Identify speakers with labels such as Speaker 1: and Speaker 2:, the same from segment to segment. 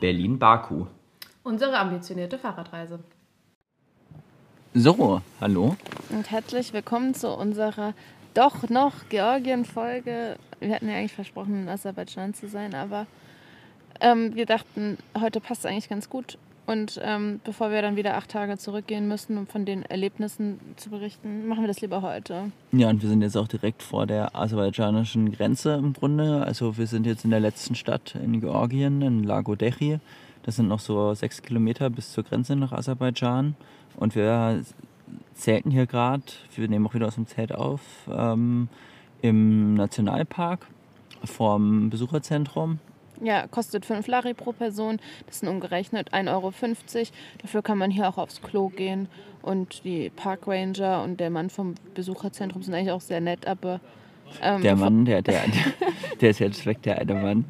Speaker 1: Berlin-Baku.
Speaker 2: Unsere ambitionierte Fahrradreise.
Speaker 1: So, hallo.
Speaker 3: Und herzlich willkommen zu unserer doch noch Georgien-Folge. Wir hatten ja eigentlich versprochen, in Aserbaidschan zu sein, aber ähm, wir dachten, heute passt es eigentlich ganz gut. Und ähm, bevor wir dann wieder acht Tage zurückgehen müssen, um von den Erlebnissen zu berichten, machen wir das lieber heute.
Speaker 1: Ja, und wir sind jetzt auch direkt vor der aserbaidschanischen Grenze im Grunde. Also wir sind jetzt in der letzten Stadt in Georgien, in Lagodechi. Das sind noch so sechs Kilometer bis zur Grenze nach Aserbaidschan. Und wir zelten hier gerade, wir nehmen auch wieder aus dem Zelt auf, ähm, im Nationalpark vorm Besucherzentrum.
Speaker 3: Ja, kostet 5 Lari pro Person. Das sind umgerechnet 1,50 Euro. Dafür kann man hier auch aufs Klo gehen. Und die Parkranger und der Mann vom Besucherzentrum sind eigentlich auch sehr nett, aber.
Speaker 1: Ähm, der Mann, der, der, der ist jetzt weg, der eine Mann.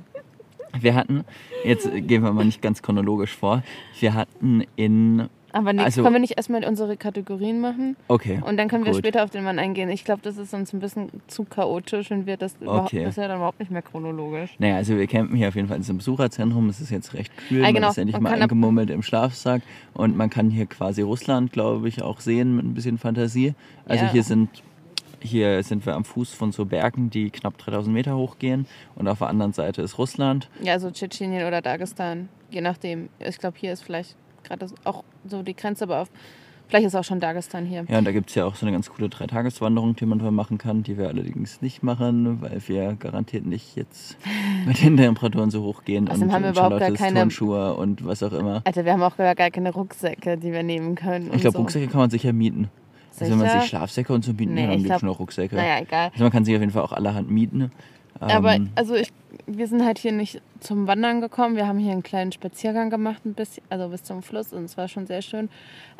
Speaker 1: Wir hatten, jetzt gehen wir mal nicht ganz chronologisch vor, wir hatten in
Speaker 3: aber nee, also, können wir nicht erstmal unsere Kategorien machen?
Speaker 1: Okay.
Speaker 3: Und dann können wir später auf den Mann eingehen. Ich glaube, das ist uns ein bisschen zu chaotisch und wird das okay. überhaupt, das ist ja dann überhaupt nicht mehr chronologisch.
Speaker 1: Naja, also wir campen hier auf jeden Fall in diesem Besucherzentrum. Es ist jetzt recht kühl, ah, genau. man ist ja nicht mal eingemummelt im Schlafsack. Und man kann hier quasi Russland, glaube ich, auch sehen mit ein bisschen Fantasie. Also ja. hier sind hier sind wir am Fuß von so Bergen, die knapp 3000 Meter hochgehen. Und auf der anderen Seite ist Russland.
Speaker 3: Ja, so Tschetschenien oder Dagestan. Je nachdem. Ich glaube, hier ist vielleicht gerade auch so die Grenze, aber auf, vielleicht ist auch schon Dagestan hier.
Speaker 1: Ja, und da gibt es ja auch so eine ganz coole Dreitageswanderung, die man machen kann, die wir allerdings nicht machen, weil wir garantiert nicht jetzt mit den Temperaturen so hoch gehen.
Speaker 3: Also und haben wir überhaupt gar keine
Speaker 1: Turnschuhe und was auch immer.
Speaker 3: Alter, wir haben auch gar keine Rucksäcke, die wir nehmen können.
Speaker 1: Ich glaube, so. Rucksäcke kann man sicher mieten. Also wenn man sich Schlafsäcke und so mieten nee, kann, dann gibt schon auch Rucksäcke.
Speaker 3: Naja, egal.
Speaker 1: Also man kann sich auf jeden Fall auch allerhand mieten.
Speaker 3: Aber ähm, also ich, wir sind halt hier nicht zum Wandern gekommen. Wir haben hier einen kleinen Spaziergang gemacht, ein bisschen, also bis zum Fluss und es war schon sehr schön.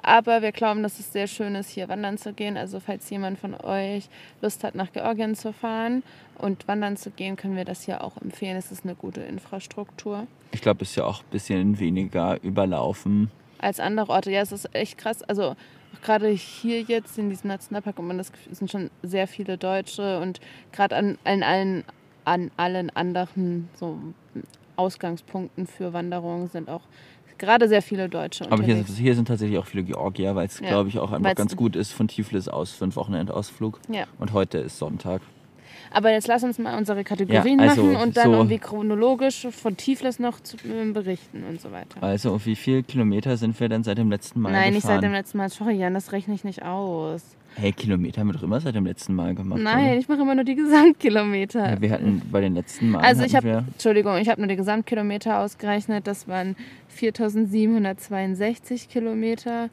Speaker 3: Aber wir glauben, dass es sehr schön ist, hier wandern zu gehen. Also falls jemand von euch Lust hat, nach Georgien zu fahren und wandern zu gehen, können wir das hier auch empfehlen. Es ist eine gute Infrastruktur.
Speaker 1: Ich glaube, es ist ja auch ein bisschen weniger überlaufen.
Speaker 3: Als andere Orte. Ja, es ist echt krass. Also gerade hier jetzt in diesem Nationalpark und man das sind schon sehr viele Deutsche und gerade an, an allen an allen anderen so Ausgangspunkten für Wanderungen sind auch gerade sehr viele Deutsche.
Speaker 1: Aber hier, hier, sind tatsächlich auch viele Georgier, weil es, ja. glaube ich, auch einfach Weil's ganz gut ist von Tiflis aus für einen Wochenendausflug.
Speaker 3: Ja.
Speaker 1: Und heute ist Sonntag.
Speaker 3: Aber jetzt lass uns mal unsere Kategorien ja, also machen und dann so irgendwie chronologisch von Tiflis noch zu, äh, berichten und so weiter.
Speaker 1: Also, wie viele Kilometer sind wir denn seit dem letzten Mal
Speaker 3: Nein,
Speaker 1: gefahren?
Speaker 3: nicht seit dem letzten Mal. Sorry, Jan, das rechne ich nicht aus.
Speaker 1: Hey, Kilometer haben wir doch immer seit dem letzten Mal gemacht.
Speaker 3: Nein, oder? ich mache immer nur die Gesamtkilometer.
Speaker 1: Ja, wir hatten bei den letzten Mal.
Speaker 3: Also ich habe, Entschuldigung, ich habe nur die Gesamtkilometer ausgerechnet. Das waren 4.762 Kilometer.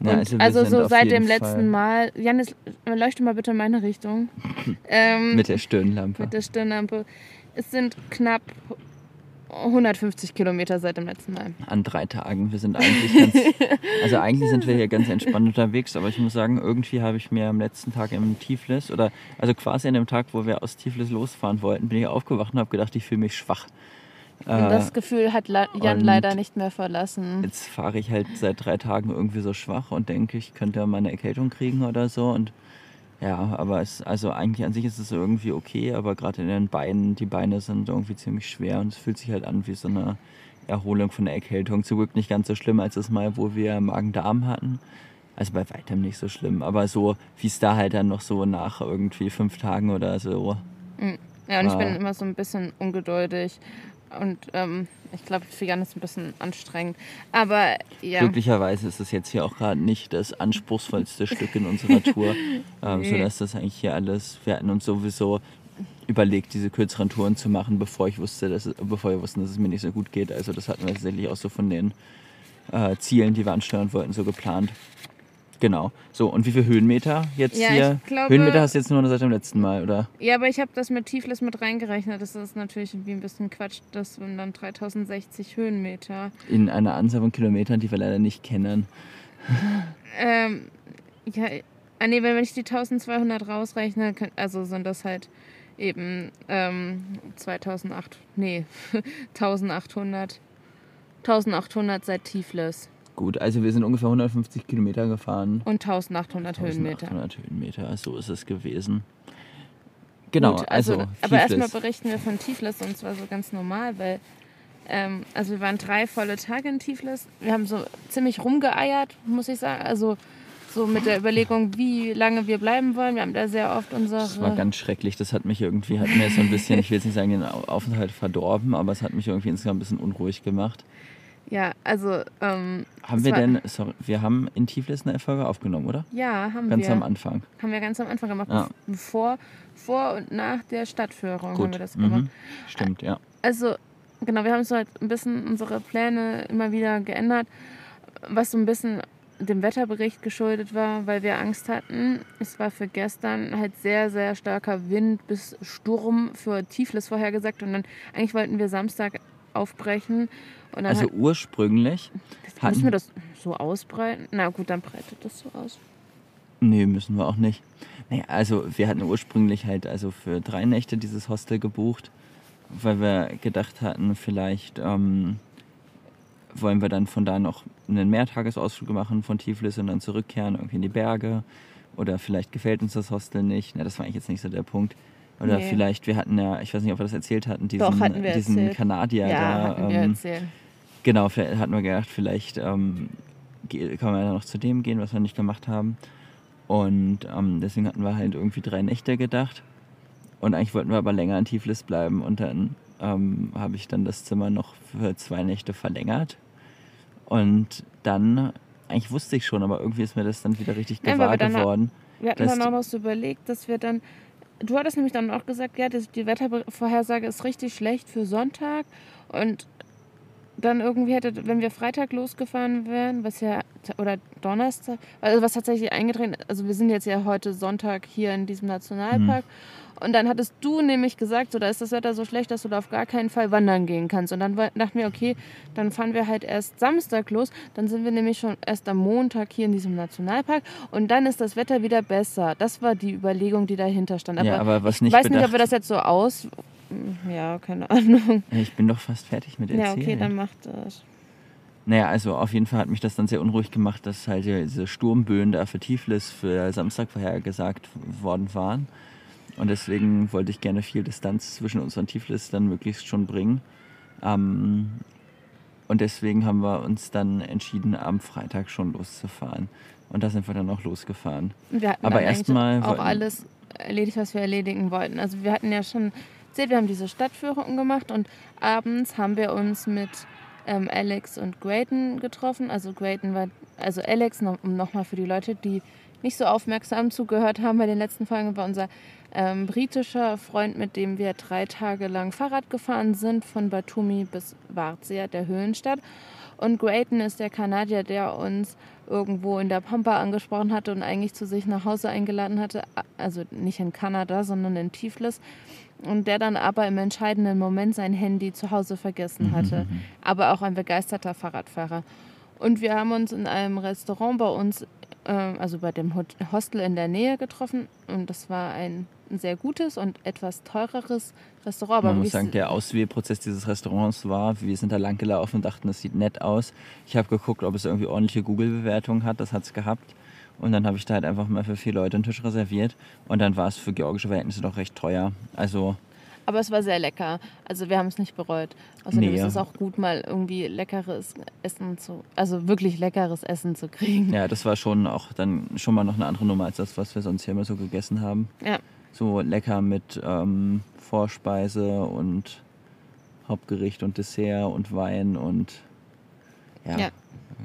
Speaker 3: Ja, also, also so seit dem Fall letzten Mal. Janis, leuchte mal bitte in meine Richtung.
Speaker 1: ähm, mit der Stirnlampe.
Speaker 3: Mit der Stirnlampe. Es sind knapp 150 Kilometer seit dem letzten Mal.
Speaker 1: An drei Tagen. Wir sind eigentlich ganz. also eigentlich sind wir hier ganz entspannt unterwegs, aber ich muss sagen, irgendwie habe ich mir am letzten Tag im Tiflis oder also quasi an dem Tag, wo wir aus Tiflis losfahren wollten, bin ich aufgewacht und habe gedacht, ich fühle mich schwach.
Speaker 3: Und das äh, Gefühl hat Jan leider nicht mehr verlassen.
Speaker 1: Jetzt fahre ich halt seit drei Tagen irgendwie so schwach und denke, ich könnte mal eine Erkältung kriegen oder so. Und ja, aber es, also eigentlich an sich ist es irgendwie okay, aber gerade in den Beinen, die Beine sind irgendwie ziemlich schwer und es fühlt sich halt an wie so eine Erholung von der Erkältung. Zum Glück nicht ganz so schlimm als das Mal, wo wir Magen-Darm hatten. Also bei weitem nicht so schlimm, aber so wie es da halt dann noch so nach irgendwie fünf Tagen oder so.
Speaker 3: Mm. Ja, und ich bin immer so ein bisschen ungeduldig und ähm, ich glaube, für Jan ist es ein bisschen anstrengend. Aber ja.
Speaker 1: Glücklicherweise ist es jetzt hier auch gerade nicht das anspruchsvollste Stück in unserer Tour. Ähm, nee. Sodass das eigentlich hier alles, wir hatten uns sowieso überlegt, diese kürzeren Touren zu machen, bevor ich wusste, dass, bevor wir wussten, dass es mir nicht so gut geht. Also das hatten wir tatsächlich auch so von den äh, Zielen, die wir ansteuern wollten, so geplant. Genau. So, und wie viele Höhenmeter jetzt ja, hier? Glaube, Höhenmeter hast du jetzt nur seit dem letzten Mal, oder?
Speaker 3: Ja, aber ich habe das mit Tiflis mit reingerechnet. Das ist natürlich irgendwie ein bisschen Quatsch. Das sind dann 3060 Höhenmeter.
Speaker 1: In einer Anzahl von Kilometern, die wir leider nicht kennen.
Speaker 3: ähm, ja, ah, nee, wenn ich die 1200 rausrechne, also sind das halt eben ähm, 2008, nee, 1800. 1800 seit Tiflis.
Speaker 1: Gut, also wir sind ungefähr 150 Kilometer gefahren.
Speaker 3: Und 1800 Höhenmeter.
Speaker 1: 1800 Höhenmeter, so ist es gewesen. Genau, Gut, also.
Speaker 3: also aber erstmal berichten wir von Tiflis und zwar so ganz normal, weil Ähm, also wir waren drei volle Tage in Tiflis. Wir haben so ziemlich rumgeeiert, muss ich sagen. Also so mit der Überlegung, wie lange wir bleiben wollen. Wir haben da sehr oft unsere.
Speaker 1: Das war ganz schrecklich. Das hat mich irgendwie, hat mir so ein bisschen, ich will jetzt nicht sagen, den Aufenthalt verdorben, aber es hat mich irgendwie insgesamt ein bisschen unruhig gemacht.
Speaker 3: Ja, also. Ähm,
Speaker 1: haben wir denn, sorry, wir haben in Tiflis eine Folge aufgenommen, oder?
Speaker 3: Ja, haben
Speaker 1: ganz
Speaker 3: wir.
Speaker 1: Ganz am Anfang.
Speaker 3: Haben wir ganz am Anfang gemacht. Ja. Bevor, vor und nach der Stadtführung
Speaker 1: Gut.
Speaker 3: haben wir das gemacht. Mhm.
Speaker 1: Stimmt, ja.
Speaker 3: Also, genau, wir haben so halt ein bisschen unsere Pläne immer wieder geändert, was so ein bisschen dem Wetterbericht geschuldet war, weil wir Angst hatten. Es war für gestern halt sehr, sehr starker Wind bis Sturm für Tiflis vorhergesagt und dann eigentlich wollten wir Samstag aufbrechen.
Speaker 1: also
Speaker 3: halt,
Speaker 1: ursprünglich.
Speaker 3: Müssen wir das so ausbreiten? Na gut, dann breitet das so aus.
Speaker 1: Nee, müssen wir auch nicht. Naja, also wir hatten ursprünglich halt also für drei Nächte dieses Hostel gebucht, weil wir gedacht hatten, vielleicht ähm, wollen wir dann von da noch einen Mehrtagesausflug machen von Tiflis und dann zurückkehren irgendwie in die Berge. Oder vielleicht gefällt uns das Hostel nicht. Na, das war eigentlich jetzt nicht so der Punkt. Oder nee. vielleicht, wir hatten ja, ich weiß nicht, ob wir das erzählt hatten, diesen,
Speaker 3: Doch, hatten
Speaker 1: diesen
Speaker 3: erzählt.
Speaker 1: Kanadier
Speaker 3: ja,
Speaker 1: da.
Speaker 3: Hatten wir
Speaker 1: ähm,
Speaker 3: erzählt.
Speaker 1: Genau, vielleicht hatten wir gedacht, vielleicht ähm, kann man ja noch zu dem gehen, was wir nicht gemacht haben. Und ähm, deswegen hatten wir halt irgendwie drei Nächte gedacht. Und eigentlich wollten wir aber länger in Tiflis bleiben. Und dann ähm, habe ich dann das Zimmer noch für zwei Nächte verlängert. Und dann, eigentlich wusste ich schon, aber irgendwie ist mir das dann wieder richtig
Speaker 3: Ja,
Speaker 1: gewahr
Speaker 3: wir
Speaker 1: geworden.
Speaker 3: Wir hatten dann auch noch so überlegt, dass wir dann. Du hattest nämlich dann auch gesagt, ja, die Wettervorhersage ist richtig schlecht für Sonntag. Und dann irgendwie hätte, wenn wir Freitag losgefahren wären, was ja, oder Donnerstag, also was tatsächlich eingetreten also wir sind jetzt ja heute Sonntag hier in diesem Nationalpark. Und dann hattest du nämlich gesagt, so, da ist das Wetter so schlecht, dass du da auf gar keinen Fall wandern gehen kannst. Und dann dachten wir, okay, dann fahren wir halt erst Samstag los. Dann sind wir nämlich schon erst am Montag hier in diesem Nationalpark. Und dann ist das Wetter wieder besser. Das war die Überlegung, die dahinter stand.
Speaker 1: ja, aber was
Speaker 3: ich
Speaker 1: nicht
Speaker 3: weiß nicht, ob
Speaker 1: bedacht,
Speaker 3: wir das jetzt so aus. Ja, keine Ahnung.
Speaker 1: Ich bin doch fast fertig mit
Speaker 3: Ja,
Speaker 1: erzählen.
Speaker 3: okay, dann macht das.
Speaker 1: Naja, also auf jeden Fall hat mich das dann sehr unruhig gemacht, dass halt diese Sturmböen da für Tiflis für Samstag vorhergesagt worden waren. Und deswegen wollte ich gerne viel Distanz zwischen uns und Tiflis dann möglichst schon bringen. Ähm, und deswegen haben wir uns dann entschieden, am Freitag schon loszufahren. Und da sind wir dann auch losgefahren.
Speaker 3: Wir hatten
Speaker 1: Aber erstmal
Speaker 3: auch alles erledigt, was wir erledigen wollten. Also wir hatten ja schon erzählt, wir haben diese Stadtführung gemacht und abends haben wir uns mit ähm, Alex und Grayton getroffen. Also Grayton war, also Alex, noch, um nochmal für die Leute, die nicht so aufmerksam zugehört haben bei den letzten Folgen, war unser ähm, britischer Freund, mit dem wir drei Tage lang Fahrrad gefahren sind, von Batumi bis Varzea, der Höhenstadt. Und Grayton ist der Kanadier, der uns irgendwo in der Pampa angesprochen hatte und eigentlich zu sich nach Hause eingeladen hatte. Also nicht in Kanada, sondern in Tiflis. Und der dann aber im entscheidenden Moment sein Handy zu Hause vergessen hatte. Aber auch ein begeisterter Fahrradfahrer. Und wir haben uns in einem Restaurant bei uns, ähm, also bei dem Hostel in der Nähe getroffen. Und das war ein sehr gutes und etwas teureres Restaurant. Aber
Speaker 1: Man muss sagen, der Auswählprozess dieses Restaurants war, wir sind da lang gelaufen und dachten, das sieht nett aus. Ich habe geguckt, ob es irgendwie ordentliche Google-Bewertungen hat, das hat es gehabt. Und dann habe ich da halt einfach mal für vier Leute einen Tisch reserviert. Und dann war es für georgische Verhältnisse doch recht teuer. Also
Speaker 3: Aber es war sehr lecker. Also wir haben es nicht bereut. Außerdem
Speaker 1: Nee,
Speaker 3: ist es auch gut, mal irgendwie leckeres Essen zu, also wirklich leckeres Essen zu kriegen.
Speaker 1: ja, das war schon auch dann schon mal noch eine andere Nummer als das, was wir sonst hier immer so gegessen haben.
Speaker 3: Ja.
Speaker 1: So lecker mit ähm, Vorspeise und Hauptgericht und Dessert und Wein und ja,
Speaker 3: Ja.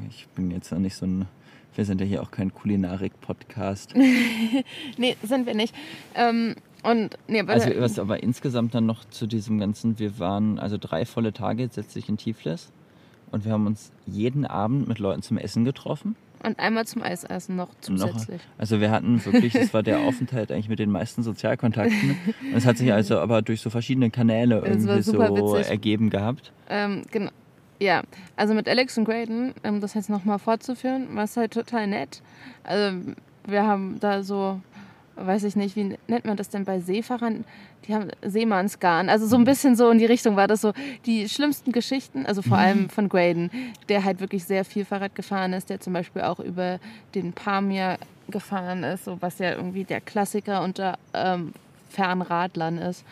Speaker 1: ich bin jetzt noch nicht so ein, wir sind ja hier auch kein Kulinarik-Podcast.
Speaker 3: Nee, sind wir nicht. Ähm, und nee, aber
Speaker 1: Also was aber insgesamt dann noch zu diesem ganzen, wir waren also drei volle Tage jetzt letztlich in Tiflis und wir haben uns jeden Abend mit Leuten zum Essen getroffen.
Speaker 3: und einmal zum Eisessen noch
Speaker 1: Noch,
Speaker 3: zusätzlich.
Speaker 1: also wir hatten wirklich, das war der Aufenthalt eigentlich mit den meisten Sozialkontakten. Und es hat sich also aber durch so verschiedene Kanäle irgendwie so
Speaker 3: witzig.
Speaker 1: ergeben gehabt.
Speaker 3: Ähm, genau. Ja, also mit Alex und Graydon, um das jetzt nochmal fortzuführen, war es halt total nett. Also wir haben da so, weiß ich nicht, wie nennt man das denn bei Seefahrern? Die haben Seemannsgarn. Also so ein bisschen so in die Richtung war das so die schlimmsten Geschichten, also vor allem von Graydon, der halt wirklich sehr viel Fahrrad gefahren ist, der zum Beispiel auch über den Pamir gefahren ist, so was ja irgendwie der Klassiker unter ähm, Fernradlern ist.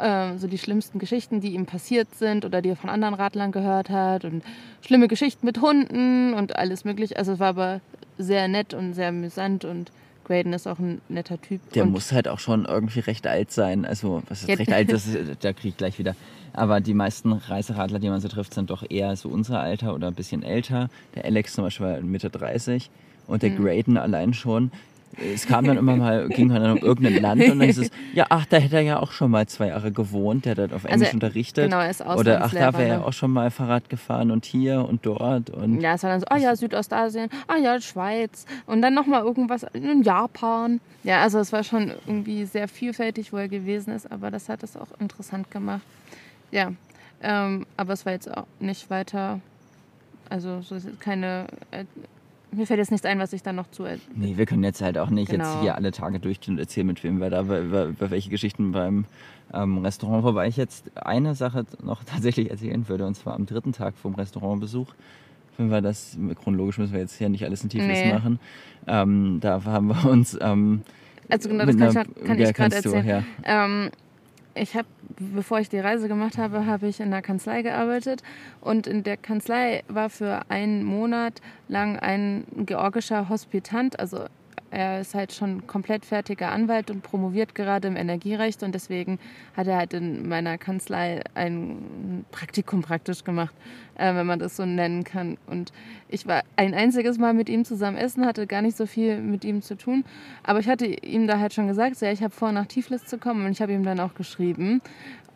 Speaker 3: Ähm, so die schlimmsten Geschichten, die ihm passiert sind oder die er von anderen Radlern gehört hat und schlimme Geschichten mit Hunden und alles mögliche. Also es war aber sehr nett und sehr amüsant und Graydon ist auch ein netter Typ.
Speaker 1: Der muss halt auch schon irgendwie recht alt sein. Also, was ist
Speaker 3: Ja.
Speaker 1: recht alt? Das ist, da kriege ich gleich wieder. Aber die meisten Reiseradler, die man so trifft, sind doch eher so unser Alter oder ein bisschen älter. Der Alex zum Beispiel war Mitte 30 und der
Speaker 3: Mhm.
Speaker 1: Graydon allein schon. Es kam dann immer mal, ging dann um irgendein Land und dann hieß es, ja, ach, da hätte er ja auch schon mal zwei Jahre gewohnt, der hat dort auf Englisch
Speaker 3: Also,
Speaker 1: unterrichtet.
Speaker 3: genau, er ist
Speaker 1: Oder ach, da wäre er
Speaker 3: ne?
Speaker 1: auch schon mal Fahrrad gefahren und hier und dort und
Speaker 3: Ja, es war dann so, ah ja, Südostasien, ah ja, Schweiz und dann nochmal irgendwas in Japan. Ja, also es war schon irgendwie sehr vielfältig, wo er gewesen ist, aber das hat es auch interessant gemacht. Ja, ähm, aber es war jetzt auch nicht weiter, also so keine, äh, mir fällt jetzt nichts ein, was ich dann noch zu
Speaker 1: Nee, wir können jetzt halt auch nicht jetzt
Speaker 3: Genau.
Speaker 1: hier alle Tage durchgehen und erzählen, mit wem wir da, über, über, welche Geschichten beim ähm, Restaurant. Wobei ich jetzt eine Sache noch tatsächlich erzählen würde, und zwar am dritten Tag vom Restaurantbesuch. Wenn wir das, chronologisch müssen wir jetzt hier nicht alles in Tiefes
Speaker 3: Nee.
Speaker 1: machen. Ähm, da haben wir uns. Ähm,
Speaker 3: Also genau, das kann ich,
Speaker 1: einer-
Speaker 3: grad- kann
Speaker 1: ja,
Speaker 3: ich gerade
Speaker 1: kannst du,
Speaker 3: erzählen.
Speaker 1: ja.
Speaker 3: Ähm, ich habe, bevor ich die Reise gemacht habe, habe ich in der Kanzlei gearbeitet. Und in der Kanzlei war für einen Monat lang ein georgischer Hospitant, also er ist halt schon komplett fertiger Anwalt und promoviert gerade im Energierecht und deswegen hat er halt in meiner Kanzlei ein Praktikum praktisch gemacht, äh, wenn man das so nennen kann. Und ich war ein einziges Mal mit ihm zusammen essen, hatte gar nicht so viel mit ihm zu tun, aber ich hatte ihm da halt schon gesagt, so, ja, ich habe vor, nach Tiflis zu kommen und ich habe ihm dann auch geschrieben.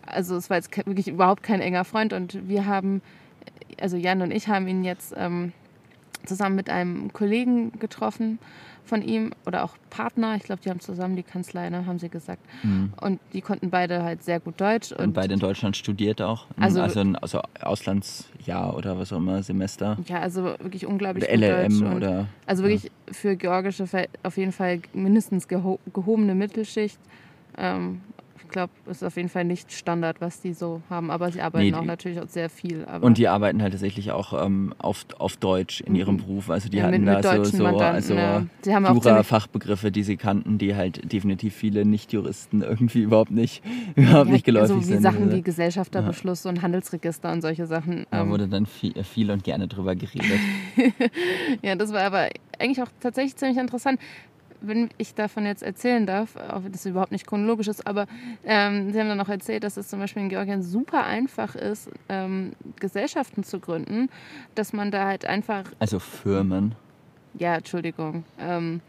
Speaker 3: Also es war jetzt wirklich überhaupt kein enger Freund und wir haben, also Jan und ich haben ihn jetzt ähm, zusammen mit einem Kollegen getroffen von ihm oder auch Partner. Ich glaube, die haben zusammen die Kanzlei, ne, haben sie gesagt.
Speaker 1: Mhm.
Speaker 3: Und die konnten beide halt sehr gut Deutsch.
Speaker 1: Und beide in Deutschland studiert auch.
Speaker 3: Also-
Speaker 1: Also, also ein also Auslandsjahr oder was auch immer, Semester.
Speaker 3: ja, also wirklich unglaublich gut Deutsch.
Speaker 1: LLM
Speaker 3: und
Speaker 1: oder.
Speaker 3: Also wirklich für georgische auf jeden Fall mindestens geho gehobene Mittelschicht. Ähm, ich glaube, es ist auf jeden Fall nicht Standard, was die so haben. Aber sie arbeiten
Speaker 1: Nee,
Speaker 3: auch natürlich auch sehr viel.
Speaker 1: Und die arbeiten halt tatsächlich auch ähm, auf, auf Deutsch in ihrem Beruf. Also die
Speaker 3: Mhm. Ja,
Speaker 1: hatten
Speaker 3: mit- mit
Speaker 1: da so,
Speaker 3: deutschen
Speaker 1: so
Speaker 3: Mandanten,
Speaker 1: also
Speaker 3: ja.
Speaker 1: Jura-Fachbegriffe, die sie kannten, die halt definitiv viele Nicht-Juristen irgendwie überhaupt nicht, überhaupt
Speaker 3: ja,
Speaker 1: nicht geläufig
Speaker 3: so wie
Speaker 1: sind.
Speaker 3: Sachen
Speaker 1: Also,
Speaker 3: wie Gesellschafterbeschluss und Handelsregister und solche Sachen.
Speaker 1: da
Speaker 3: Ähm,
Speaker 1: wurde dann viel, viel und gerne drüber geredet.
Speaker 3: Ja, das war aber eigentlich auch tatsächlich ziemlich interessant. Wenn ich davon jetzt erzählen darf, auch wenn das überhaupt nicht chronologisch ist, aber ähm, Sie haben dann auch erzählt, dass es zum Beispiel in Georgien super einfach ist, ähm, Gesellschaften zu gründen, dass man da halt einfach,
Speaker 1: Also Firmen.
Speaker 3: ja, Entschuldigung, ähm,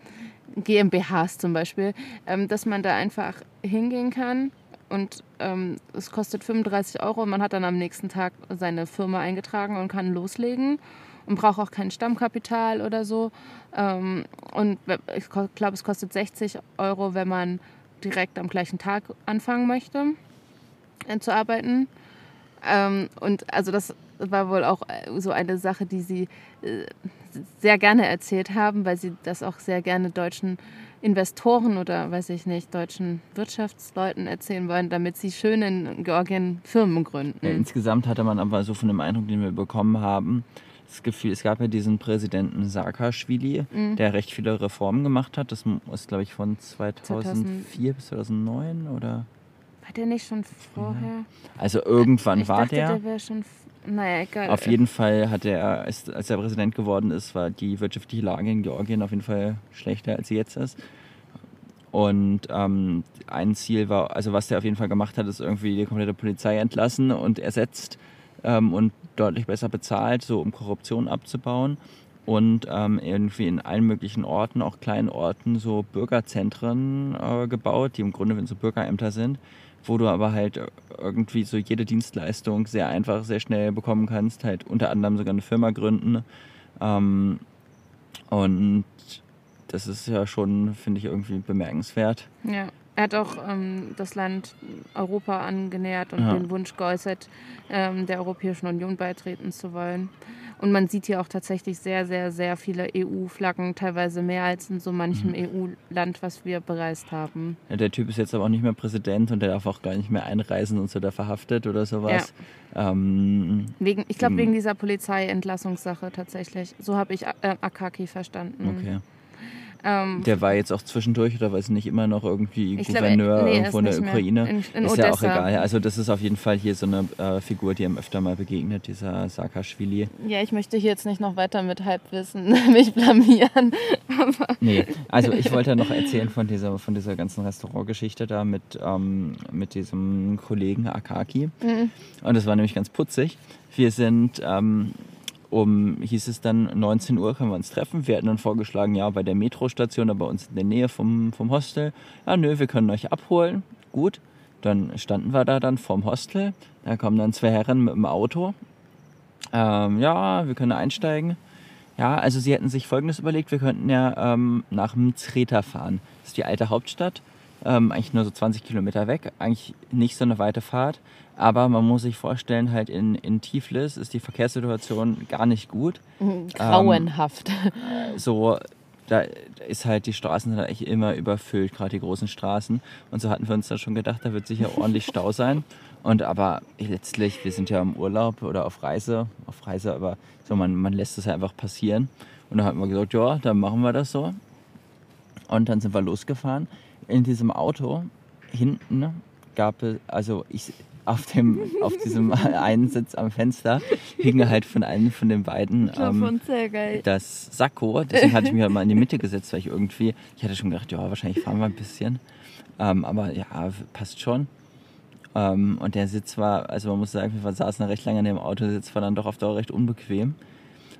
Speaker 3: GmbHs zum Beispiel, ähm, dass man da einfach hingehen kann und ähm, es kostet 35 Euro und man hat dann am nächsten Tag seine Firma eingetragen und kann loslegen und braucht auch kein Stammkapital oder so. Ähm, und ich glaube, es kostet 60 Euro, wenn man direkt am gleichen Tag anfangen möchte äh, zu arbeiten. Ähm, und also das war wohl auch äh, so eine Sache, die sie äh, sehr gerne erzählt haben, weil sie das auch sehr gerne deutschen Investoren oder weiß ich nicht, deutschen Wirtschaftsleuten erzählen wollen, damit sie schön in Georgien Firmen gründen.
Speaker 1: Ja, insgesamt hatte man aber so von dem Eindruck, den wir bekommen haben, das Gefühl, es gab ja diesen Präsidenten Saakashvili,
Speaker 3: Mhm.
Speaker 1: der recht viele Reformen gemacht hat. Das ist, glaube ich, von 2004 bis 2009 oder.
Speaker 3: War der nicht schon vorher?
Speaker 1: Also irgendwann
Speaker 3: ich
Speaker 1: war
Speaker 3: dachte,
Speaker 1: der.
Speaker 3: der wäre schon. Naja, egal.
Speaker 1: Auf jeden Fall hat er, als, als er Präsident geworden ist, war die wirtschaftliche Lage in Georgien auf jeden Fall schlechter, als sie jetzt ist. Und ähm, ein Ziel war, also was der auf jeden Fall gemacht hat, ist irgendwie die komplette Polizei entlassen und ersetzt ähm, und deutlich besser bezahlt, so um Korruption abzubauen. Und ähm, irgendwie in allen möglichen Orten, auch kleinen Orten, so Bürgerzentren äh, gebaut, die im Grunde so Bürgerämter sind, wo du aber halt irgendwie so jede Dienstleistung sehr einfach, sehr schnell bekommen kannst, halt unter anderem sogar eine Firma gründen. Ähm, und das ist ja schon, finde ich, irgendwie bemerkenswert.
Speaker 3: Ja, er hat auch ähm, das Land Europa angenähert und
Speaker 1: Ja.
Speaker 3: den Wunsch geäußert, ähm, der Europäischen Union beitreten zu wollen. Und man sieht hier auch tatsächlich sehr, sehr, sehr viele EU-Flaggen, teilweise mehr als in so manchem EU-Land, was wir bereist haben.
Speaker 1: Ja, der Typ ist jetzt aber auch nicht mehr Präsident und der darf auch gar nicht mehr einreisen und so da verhaftet oder sowas. Ähm,
Speaker 3: Wegen, ich glaube, wegen dieser Polizeientlassungssache tatsächlich. So habe ich äh, Akaki verstanden.
Speaker 1: okay.
Speaker 3: Ähm,
Speaker 1: Der war jetzt auch zwischendurch oder weiß nicht immer noch irgendwie
Speaker 3: glaub,
Speaker 1: Gouverneur
Speaker 3: er- nee,
Speaker 1: in der. Ukraine.
Speaker 3: In- in
Speaker 1: ist ja auch egal. Also das ist auf jeden Fall hier so eine äh, Figur, die ihm öfter mal begegnet, dieser Saakashvili.
Speaker 3: ja, ich möchte hier jetzt nicht noch weiter mit Halbwissen mich blamieren.
Speaker 1: Nee, also ich wollte noch erzählen von dieser, von dieser ganzen Restaurantgeschichte da mit, ähm, mit diesem Kollegen Akaki.
Speaker 3: Mhm.
Speaker 1: Und das war nämlich ganz putzig. Wir sind ähm, um, hieß es dann, 19 Uhr können wir uns treffen. Wir hatten dann vorgeschlagen, ja, bei der Metrostation, da bei uns in der Nähe vom, vom Hostel. Ja, nö, wir können euch abholen. Gut. Dann standen wir da dann vorm Hostel. Da kommen dann zwei Herren mit dem Auto. Ähm, ja, wir können einsteigen. Ja, also sie hätten sich Folgendes überlegt, wir könnten ja ähm, nach Mzreta fahren. Das ist die alte Hauptstadt, ähm, eigentlich nur so 20 Kilometer weg, eigentlich nicht so eine weite Fahrt. Aber man muss sich vorstellen, halt in, in Tiflis ist die Verkehrssituation gar nicht gut.
Speaker 3: Grauenhaft.
Speaker 1: So, da ist halt, die Straßen sind halt echt immer überfüllt, gerade die großen Straßen. Und so hatten wir uns da schon gedacht, da wird sicher ordentlich Stau sein. Und aber letztlich, wir sind ja im Urlaub oder auf Reise, auf Reise, aber so, man, man lässt es ja einfach passieren. Und da haben wir gesagt, ja, dann machen wir das so. Und dann sind wir losgefahren. In diesem Auto hinten gab es, also ich auf dem, auf diesem einen Sitz am Fenster hing halt von einem von den beiden ähm,
Speaker 3: sehr geil.
Speaker 1: das Sakko. Deswegen hatte ich mich halt mal in die Mitte gesetzt, weil ich irgendwie, ich hatte schon gedacht, ja, wahrscheinlich fahren wir ein bisschen. Ähm, aber ja, passt schon. Ähm, und der Sitz war, also man muss sagen, wir saßen recht lange in dem Auto, der Sitz war dann doch auf Dauer recht unbequem.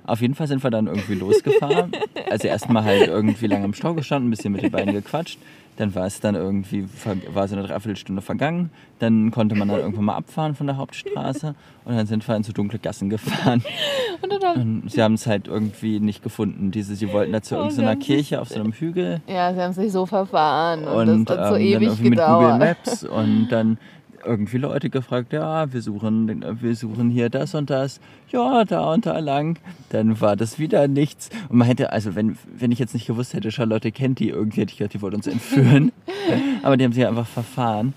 Speaker 1: Auf jeden Fall sind wir dann irgendwie losgefahren. Also erstmal halt irgendwie lange im Stau gestanden, ein bisschen mit den beiden gequatscht. Dann war es dann irgendwie, war so eine Dreiviertelstunde vergangen. Dann konnte man dann irgendwann mal abfahren von der Hauptstraße. Und dann sind wir in so dunkle Gassen gefahren.
Speaker 3: Und dann
Speaker 1: Und sie haben es halt irgendwie nicht gefunden. Diese, sie wollten da zu
Speaker 3: Oh,
Speaker 1: irgendeiner
Speaker 3: sich-
Speaker 1: Kirche auf so einem Hügel.
Speaker 3: ja, sie haben sich so verfahren und,
Speaker 1: Und,
Speaker 3: das hat so
Speaker 1: ähm, dann
Speaker 3: ewig
Speaker 1: irgendwie mit Google
Speaker 3: gedauert.
Speaker 1: Maps und dann irgendwie Leute gefragt, ja, wir suchen, wir suchen hier das und das, ja, da und da lang. Dann war das wieder nichts. Und man hätte, also wenn, wenn ich jetzt nicht gewusst hätte, Charlotte kennt die irgendwie, hätte ich gedacht, die wollte uns entführen. Aber die haben sich einfach verfahren.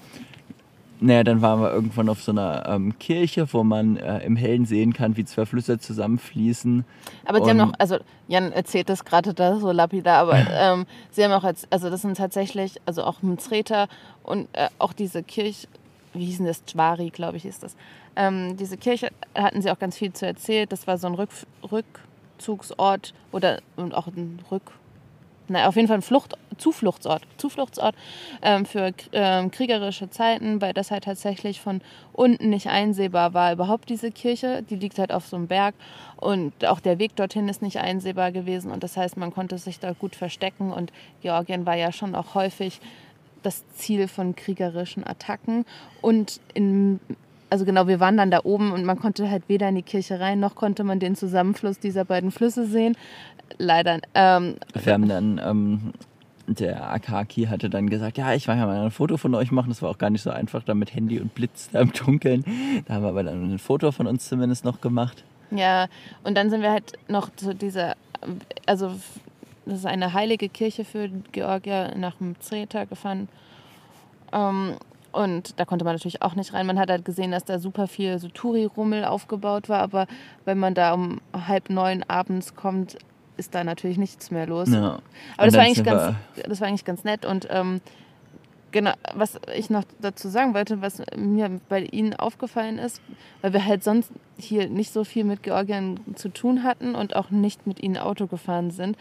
Speaker 1: Naja, dann waren wir irgendwann auf so einer ähm, Kirche, wo man äh, im Hellen sehen kann, wie zwei Flüsse zusammenfließen.
Speaker 3: Aber sie haben noch, also Jan erzählt das gerade da so lapidar, aber ähm, sie haben auch, als, also das sind tatsächlich, also auch Mzreta und äh, auch diese Kirche, wie hieß denn das, Chwari, glaube ich, ist das. Ähm, diese Kirche hatten sie auch ganz viel zu erzählt. Das war so ein Rück, Rückzugsort oder und auch ein Rück, na, auf jeden Fall ein Flucht, Zufluchtsort, Zufluchtsort ähm, für ähm, kriegerische Zeiten, weil das halt tatsächlich von unten nicht einsehbar war. Überhaupt diese Kirche, die liegt halt auf so einem Berg und auch der Weg dorthin ist nicht einsehbar gewesen und das heißt, man konnte sich da gut verstecken und Georgien war ja schon auch häufig das Ziel von kriegerischen Attacken und in also genau, wir waren dann da oben und man konnte halt weder in die Kirche rein, noch konnte man den Zusammenfluss dieser beiden Flüsse sehen. Leider. Ähm,
Speaker 1: Wir haben dann, ähm, der Akaki hatte dann gesagt, ja, ich will ja mal ein Foto von euch machen. Das war auch gar nicht so einfach, da mit Handy und Blitz da im Dunkeln. Da haben wir aber dann ein Foto von uns zumindest noch gemacht.
Speaker 3: Ja, und dann sind wir halt noch zu dieser, also das ist eine heilige Kirche für Georgier nach dem Zreta gefahren. Ähm, und da konnte man natürlich auch nicht rein. Man hat halt gesehen, dass da super viel so Touri-Rummel aufgebaut war, aber wenn man da um halb neun abends kommt, ist da natürlich nichts mehr los.
Speaker 1: Ja.
Speaker 3: Aber das war, eigentlich ganz, das war eigentlich ganz nett. Und ähm, genau, was ich noch dazu sagen wollte, was mir bei Ihnen aufgefallen ist, weil wir halt sonst hier nicht so viel mit Georgien zu tun hatten und auch nicht mit Ihnen Auto gefahren sind,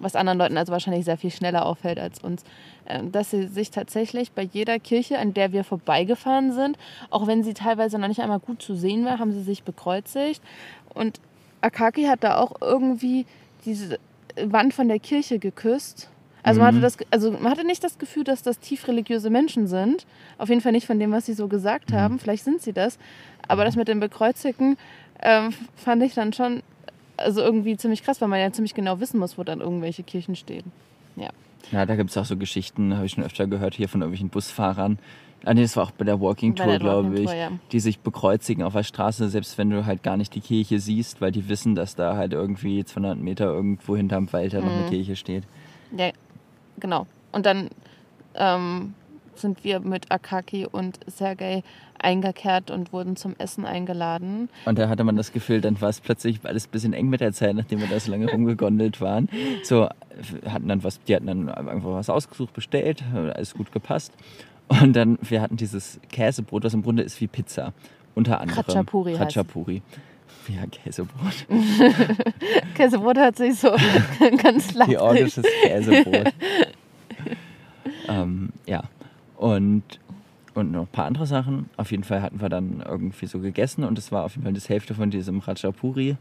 Speaker 3: was anderen Leuten also wahrscheinlich sehr viel schneller auffällt als uns, ähm, dass sie sich tatsächlich bei jeder Kirche, an der wir vorbeigefahren sind, auch wenn sie teilweise noch nicht einmal gut zu sehen war, haben sie sich bekreuzigt. Und Akaki hat da auch irgendwie diese Wand von der Kirche geküsst. Also, man
Speaker 1: Mhm.
Speaker 3: hatte das, also man hatte nicht das Gefühl, dass das tief religiöse Menschen sind. Auf jeden Fall nicht von dem, was sie so gesagt haben. Vielleicht sind sie das. Aber das mit dem Bekreuzigen ähm, fand ich dann schon also irgendwie ziemlich krass, weil man ja ziemlich genau wissen muss, wo dann irgendwelche Kirchen stehen. Ja.
Speaker 1: Ja, da gibt es auch so Geschichten, habe ich schon öfter gehört, hier von irgendwelchen Busfahrern. Ah, nee, das war auch bei der Walking Tour, glaube ich,
Speaker 3: ja.
Speaker 1: die sich bekreuzigen auf der Straße, selbst wenn du halt gar nicht die Kirche siehst, weil die wissen, dass da halt irgendwie 200 Meter irgendwo hinterm Wald da noch eine
Speaker 3: Mhm.
Speaker 1: Kirche steht.
Speaker 3: Ja, genau. Und dann ähm, sind wir mit Akaki und Sergei eingekehrt und wurden zum Essen eingeladen.
Speaker 1: Und da hatte man das Gefühl, dann war es plötzlich alles ein bisschen eng mit der Zeit, nachdem wir da so lange rumgegondelt waren. So, hatten dann was, die hatten dann einfach was ausgesucht, bestellt, hat alles gut gepasst. Und dann, wir hatten dieses Käsebrot, was im Grunde ist wie Pizza. Unter anderem.
Speaker 3: Khachapuri.
Speaker 1: Khachapuri. Ja, Käsebrot.
Speaker 3: Käsebrot hört sich so ganz leicht.
Speaker 1: Georgisches Käsebrot. ähm, ja. Und, und noch ein paar andere Sachen. Auf jeden Fall hatten wir dann irgendwie so gegessen und es war auf jeden Fall das Hälfte von diesem Ratchapuri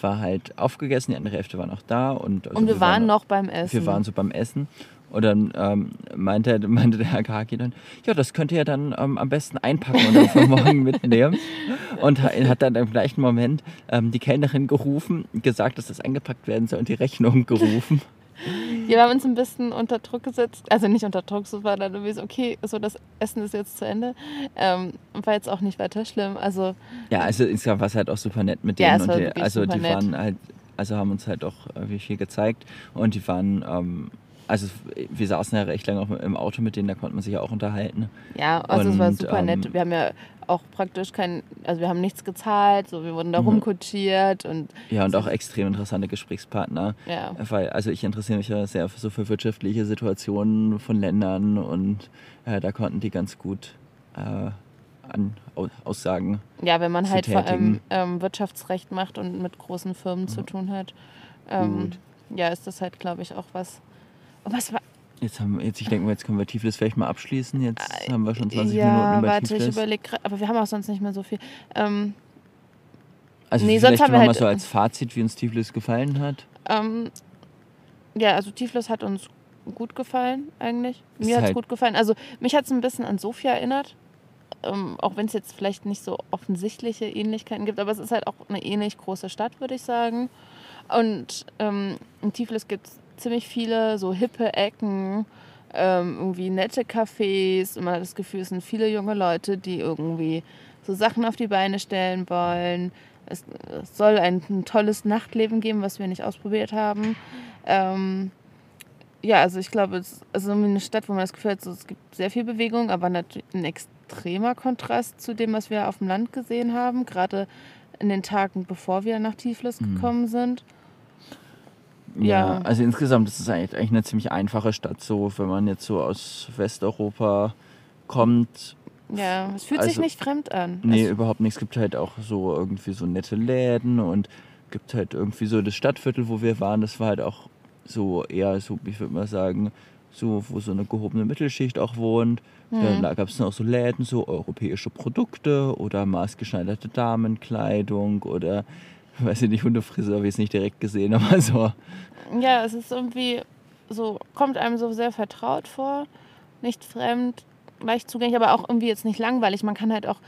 Speaker 1: war halt aufgegessen, die andere Hälfte war noch da. Und, also
Speaker 3: Und wir waren noch beim Essen.
Speaker 1: Wir waren so beim Essen. Und dann ähm, meinte, meinte der Herr Kaki dann, ja, das könnt ihr dann ähm, am besten einpacken und dann für morgen mitnehmen. Und ha- hat dann im gleichen Moment ähm, die Kellnerin gerufen, gesagt, dass das eingepackt werden soll und die Rechnung gerufen.
Speaker 3: Ja, wir haben uns ein bisschen unter Druck gesetzt. Also nicht unter Druck, es war dann irgendwie so, okay, so das Essen ist jetzt zu Ende. Ähm, war jetzt auch nicht weiter schlimm. Also
Speaker 1: Ja, also insgesamt war es halt auch super nett mit
Speaker 3: Ja,
Speaker 1: denen.
Speaker 3: war
Speaker 1: und die,
Speaker 3: wirklich
Speaker 1: also die
Speaker 3: nett.
Speaker 1: waren halt, also haben uns halt auch irgendwie viel gezeigt und die waren, ähm, also wir saßen ja recht lange auch im Auto mit denen, da konnte man sich ja auch unterhalten.
Speaker 3: ja, also es war
Speaker 1: Und,
Speaker 3: super nett.
Speaker 1: ähm,
Speaker 3: Wir haben ja auch praktisch kein, also wir haben nichts gezahlt, so wir wurden da
Speaker 1: Mhm.
Speaker 3: rumkutschiert und
Speaker 1: Ja, und auch extrem interessante Gesprächspartner.
Speaker 3: ja.
Speaker 1: Weil, also ich interessiere mich ja sehr für, so für wirtschaftliche Situationen von Ländern und äh, da konnten die ganz gut äh, an Au- Aussagen.
Speaker 3: Ja, wenn man halt vor allem ähm, Wirtschaftsrecht macht und mit großen Firmen zu tun hat, ähm, ja, ist das halt, glaube ich, auch was. Was war.
Speaker 1: Jetzt haben jetzt, ich denke mal, jetzt können wir Tiflis vielleicht mal abschließen. Jetzt haben wir schon 20
Speaker 3: ja,
Speaker 1: Minuten über
Speaker 3: warte, ich
Speaker 1: Tiflis.
Speaker 3: überlege gerade, aber wir haben auch sonst nicht mehr so viel. Ähm,
Speaker 1: Also
Speaker 3: Nee, sonst
Speaker 1: vielleicht
Speaker 3: haben wir halt-
Speaker 1: so als Fazit, wie uns Tiflis gefallen hat.
Speaker 3: ähm, ja, also Tiflis hat uns gut gefallen, eigentlich. Mir hat es
Speaker 1: halt-
Speaker 3: gut gefallen. Also mich hat es ein bisschen an Sofia erinnert. Ähm, auch wenn es jetzt vielleicht nicht so offensichtliche Ähnlichkeiten gibt, aber es ist halt auch eine ähnlich große Stadt, würde ich sagen. Und ähm, in Tiflis gibt es ziemlich viele so hippe Ecken, ähm, irgendwie nette Cafés. Und man hat das Gefühl, es sind viele junge Leute, die irgendwie so Sachen auf die Beine stellen wollen. Es, es soll ein, ein tolles Nachtleben geben, was wir nicht ausprobiert haben. Ähm, ja, also ich glaube, es ist also irgendwie eine Stadt, wo man das Gefühl hat, so, es gibt sehr viel Bewegung, aber natürlich ein extremer Kontrast zu dem, was wir auf dem Land gesehen haben, gerade in den Tagen, bevor wir nach Tiflis
Speaker 1: Mhm.
Speaker 3: gekommen sind.
Speaker 1: Ja.
Speaker 3: Ja.
Speaker 1: also insgesamt ist es eigentlich, eigentlich eine ziemlich einfache Stadt, so wenn man jetzt so aus Westeuropa kommt.
Speaker 3: Ja, es fühlt sich
Speaker 1: Also-
Speaker 3: nicht fremd an.
Speaker 1: Nee,
Speaker 3: Es,
Speaker 1: überhaupt nicht. Es gibt halt auch so irgendwie so nette Läden und gibt halt irgendwie so das Stadtviertel, wo wir waren, das war halt auch so eher so, ich würde mal sagen, so, wo so eine gehobene Mittelschicht auch wohnt.
Speaker 3: Mhm.
Speaker 1: Da gab es dann auch so Läden, so europäische Produkte oder maßgeschneiderte Damenkleidung oder, weiß ich nicht, Hundefriseur, habe ich es nicht direkt gesehen, aber so.
Speaker 3: ja, es ist irgendwie so, kommt einem so sehr vertraut vor, nicht fremd, leicht zugänglich, aber auch irgendwie jetzt nicht langweilig. Man kann halt auch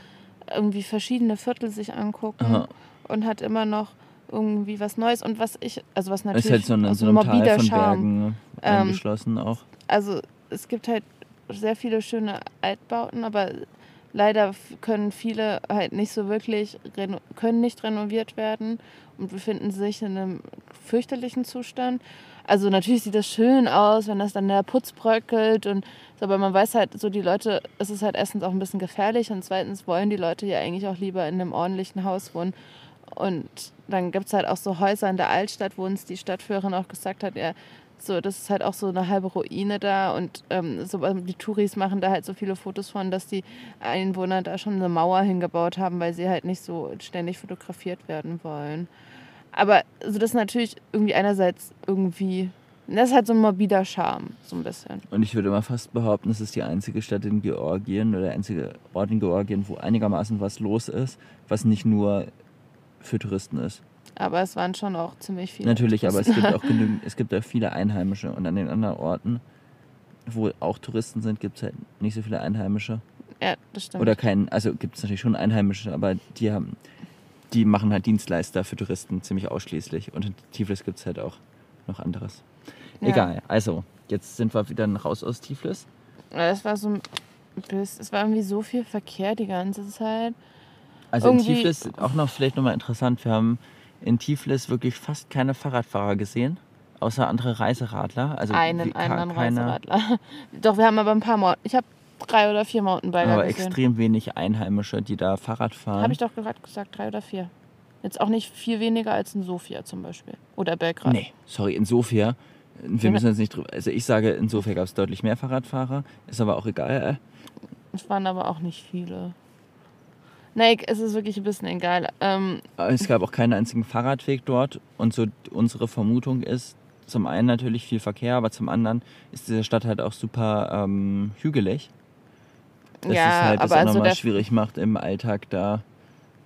Speaker 3: irgendwie verschiedene Viertel sich angucken
Speaker 1: Aha.
Speaker 3: und hat immer noch irgendwie was Neues. Und was ich, also was natürlich
Speaker 1: ist halt so in
Speaker 3: aus
Speaker 1: so einem Tal von
Speaker 3: Charme.
Speaker 1: Bergen
Speaker 3: Ähm,
Speaker 1: eingeschlossen auch.
Speaker 3: also es gibt halt sehr viele schöne Altbauten, aber leider können viele halt nicht so wirklich, können nicht renoviert werden und befinden sich in einem fürchterlichen Zustand. Also natürlich sieht das schön aus, wenn das dann der Putz bröckelt und so, aber man weiß halt so, die Leute, es ist halt erstens auch ein bisschen gefährlich und zweitens wollen die Leute ja eigentlich auch lieber in einem ordentlichen Haus wohnen. Und dann gibt es halt auch so Häuser in der Altstadt, wo uns die Stadtführerin auch gesagt hat, ja, so, das ist halt auch so eine halbe Ruine da und ähm, so, ähm, die Touris machen da halt so viele Fotos von, dass die Einwohner da schon eine Mauer hingebaut haben, weil sie halt nicht so ständig fotografiert werden wollen. Aber also das ist natürlich irgendwie einerseits irgendwie, das ist halt so ein morbider Charme, so ein bisschen.
Speaker 1: Und ich würde mal fast behaupten, es ist die einzige Stadt in Georgien oder der einzige Ort in Georgien, wo einigermaßen was los ist, was nicht nur für Touristen ist.
Speaker 3: Aber es waren schon auch ziemlich viele.
Speaker 1: Natürlich, aber es
Speaker 3: Touristen.
Speaker 1: gibt auch genügend, es gibt auch viele Einheimische und an den anderen Orten, wo auch Touristen sind, gibt es halt nicht so viele Einheimische.
Speaker 3: Ja, das stimmt.
Speaker 1: Oder kein, also gibt es natürlich schon Einheimische, aber die haben, die machen halt Dienstleister für Touristen ziemlich ausschließlich. Und in Tiflis gibt es halt auch noch anderes.
Speaker 3: Ja.
Speaker 1: Egal, also, jetzt sind wir wieder raus aus Tiflis.
Speaker 3: Das war so es war irgendwie so viel Verkehr die ganze Zeit.
Speaker 1: Also in
Speaker 3: Irgendwie-
Speaker 1: Tiflis auch noch vielleicht nochmal interessant, wir haben in Tiflis wirklich fast keine Fahrradfahrer gesehen, außer andere Reiseradler. Also
Speaker 3: einen anderen
Speaker 1: keiner-
Speaker 3: Reiseradler. Doch, wir haben aber ein paar Mal. Ich habe drei oder vier Mountainbiker
Speaker 1: Aber
Speaker 3: gesehen.
Speaker 1: extrem wenig Einheimische, die da Fahrrad fahren.
Speaker 3: Habe ich doch gerade gesagt, drei oder vier. Jetzt auch nicht viel weniger als in Sofia zum Beispiel. Oder Belgrad.
Speaker 1: Nee, sorry, in Sofia. Wir müssen jetzt nicht drüber. Also ich sage, in Sofia gab es deutlich mehr Fahrradfahrer. Ist aber auch egal.
Speaker 3: Es waren aber auch nicht viele. Nee, es ist wirklich ein bisschen egal. Ähm,
Speaker 1: Es gab auch keinen einzigen Fahrradweg dort. Und so unsere Vermutung ist, zum einen natürlich viel Verkehr, aber zum anderen ist diese Stadt halt auch super ähm, hügelig. Das
Speaker 3: ja,
Speaker 1: ist halt das
Speaker 3: aber
Speaker 1: auch
Speaker 3: also
Speaker 1: nochmal schwierig macht im Alltag da.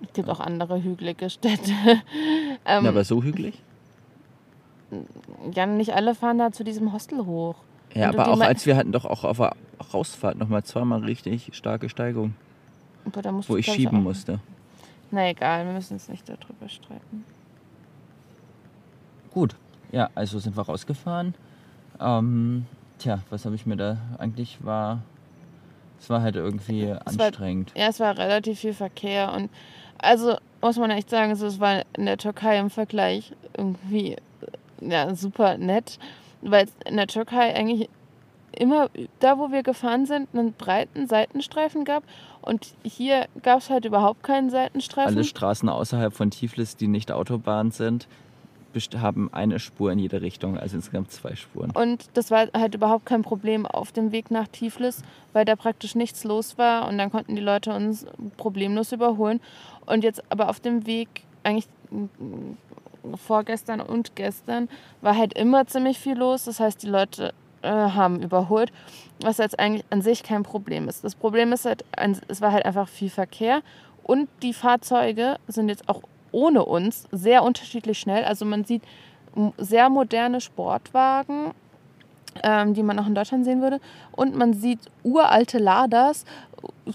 Speaker 3: es gibt auch andere hügelige Städte. ähm,
Speaker 1: Ja, aber so hügelig?
Speaker 3: ja, nicht alle fahren da zu diesem Hostel hoch.
Speaker 1: Ja,
Speaker 3: Und
Speaker 1: aber auch als wir hatten doch auch auf der Rausfahrt nochmal zweimal richtig starke Steigung,
Speaker 3: Musst
Speaker 1: wo ich schieben
Speaker 3: auch-
Speaker 1: musste.
Speaker 3: Na egal, wir müssen uns nicht darüber streiten.
Speaker 1: Gut, ja, also sind wir rausgefahren. Ähm, tja, was habe ich mir da eigentlich war. Es war halt irgendwie
Speaker 3: Es war-
Speaker 1: anstrengend.
Speaker 3: Ja, es war relativ viel Verkehr und also muss man echt sagen, es war in der Türkei im Vergleich irgendwie ja, super nett, weil es in der Türkei eigentlich immer da, wo wir gefahren sind, einen breiten Seitenstreifen gab und hier gab es halt überhaupt keinen Seitenstreifen.
Speaker 1: Alle Straßen außerhalb von Tiflis, die nicht Autobahn sind, haben eine Spur in jede Richtung, also insgesamt zwei Spuren.
Speaker 3: Und das war halt überhaupt kein Problem auf dem Weg nach Tiflis, weil da praktisch nichts los war und dann konnten die Leute uns problemlos überholen. Und jetzt aber auf dem Weg, eigentlich mm, vorgestern und gestern, war halt immer ziemlich viel los. Das heißt, die Leute äh, haben überholt, was jetzt eigentlich an sich kein Problem ist. Das Problem ist halt, es war halt einfach viel Verkehr und die Fahrzeuge sind jetzt auch ohne uns sehr unterschiedlich schnell. Also man sieht sehr moderne Sportwagen, ähm, die man auch in Deutschland sehen würde. Und man sieht uralte Laders,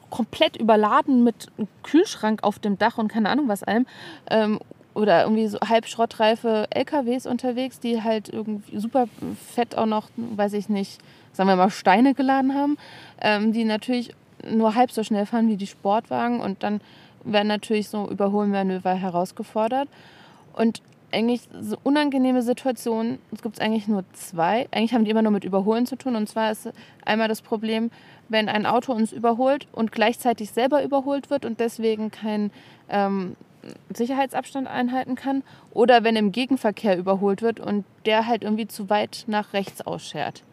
Speaker 3: komplett überladen mit Kühlschrank auf dem Dach und keine Ahnung was allem. Ähm, oder irgendwie so halb schrottreife LKWs unterwegs, die halt irgendwie super fett auch noch, weiß ich nicht, sagen wir mal Steine geladen haben, ähm, die natürlich nur halb so schnell fahren wie die Sportwagen und dann werden natürlich so Überholmanöver herausgefordert. Und eigentlich so unangenehme Situationen, es gibt eigentlich nur zwei. Eigentlich haben die immer nur mit Überholen zu tun. Und zwar ist einmal das Problem, wenn ein Auto uns überholt und gleichzeitig selber überholt wird und deswegen kein ähm, Sicherheitsabstand einhalten kann. Oder wenn im Gegenverkehr überholt wird und der halt irgendwie zu weit nach rechts ausschert.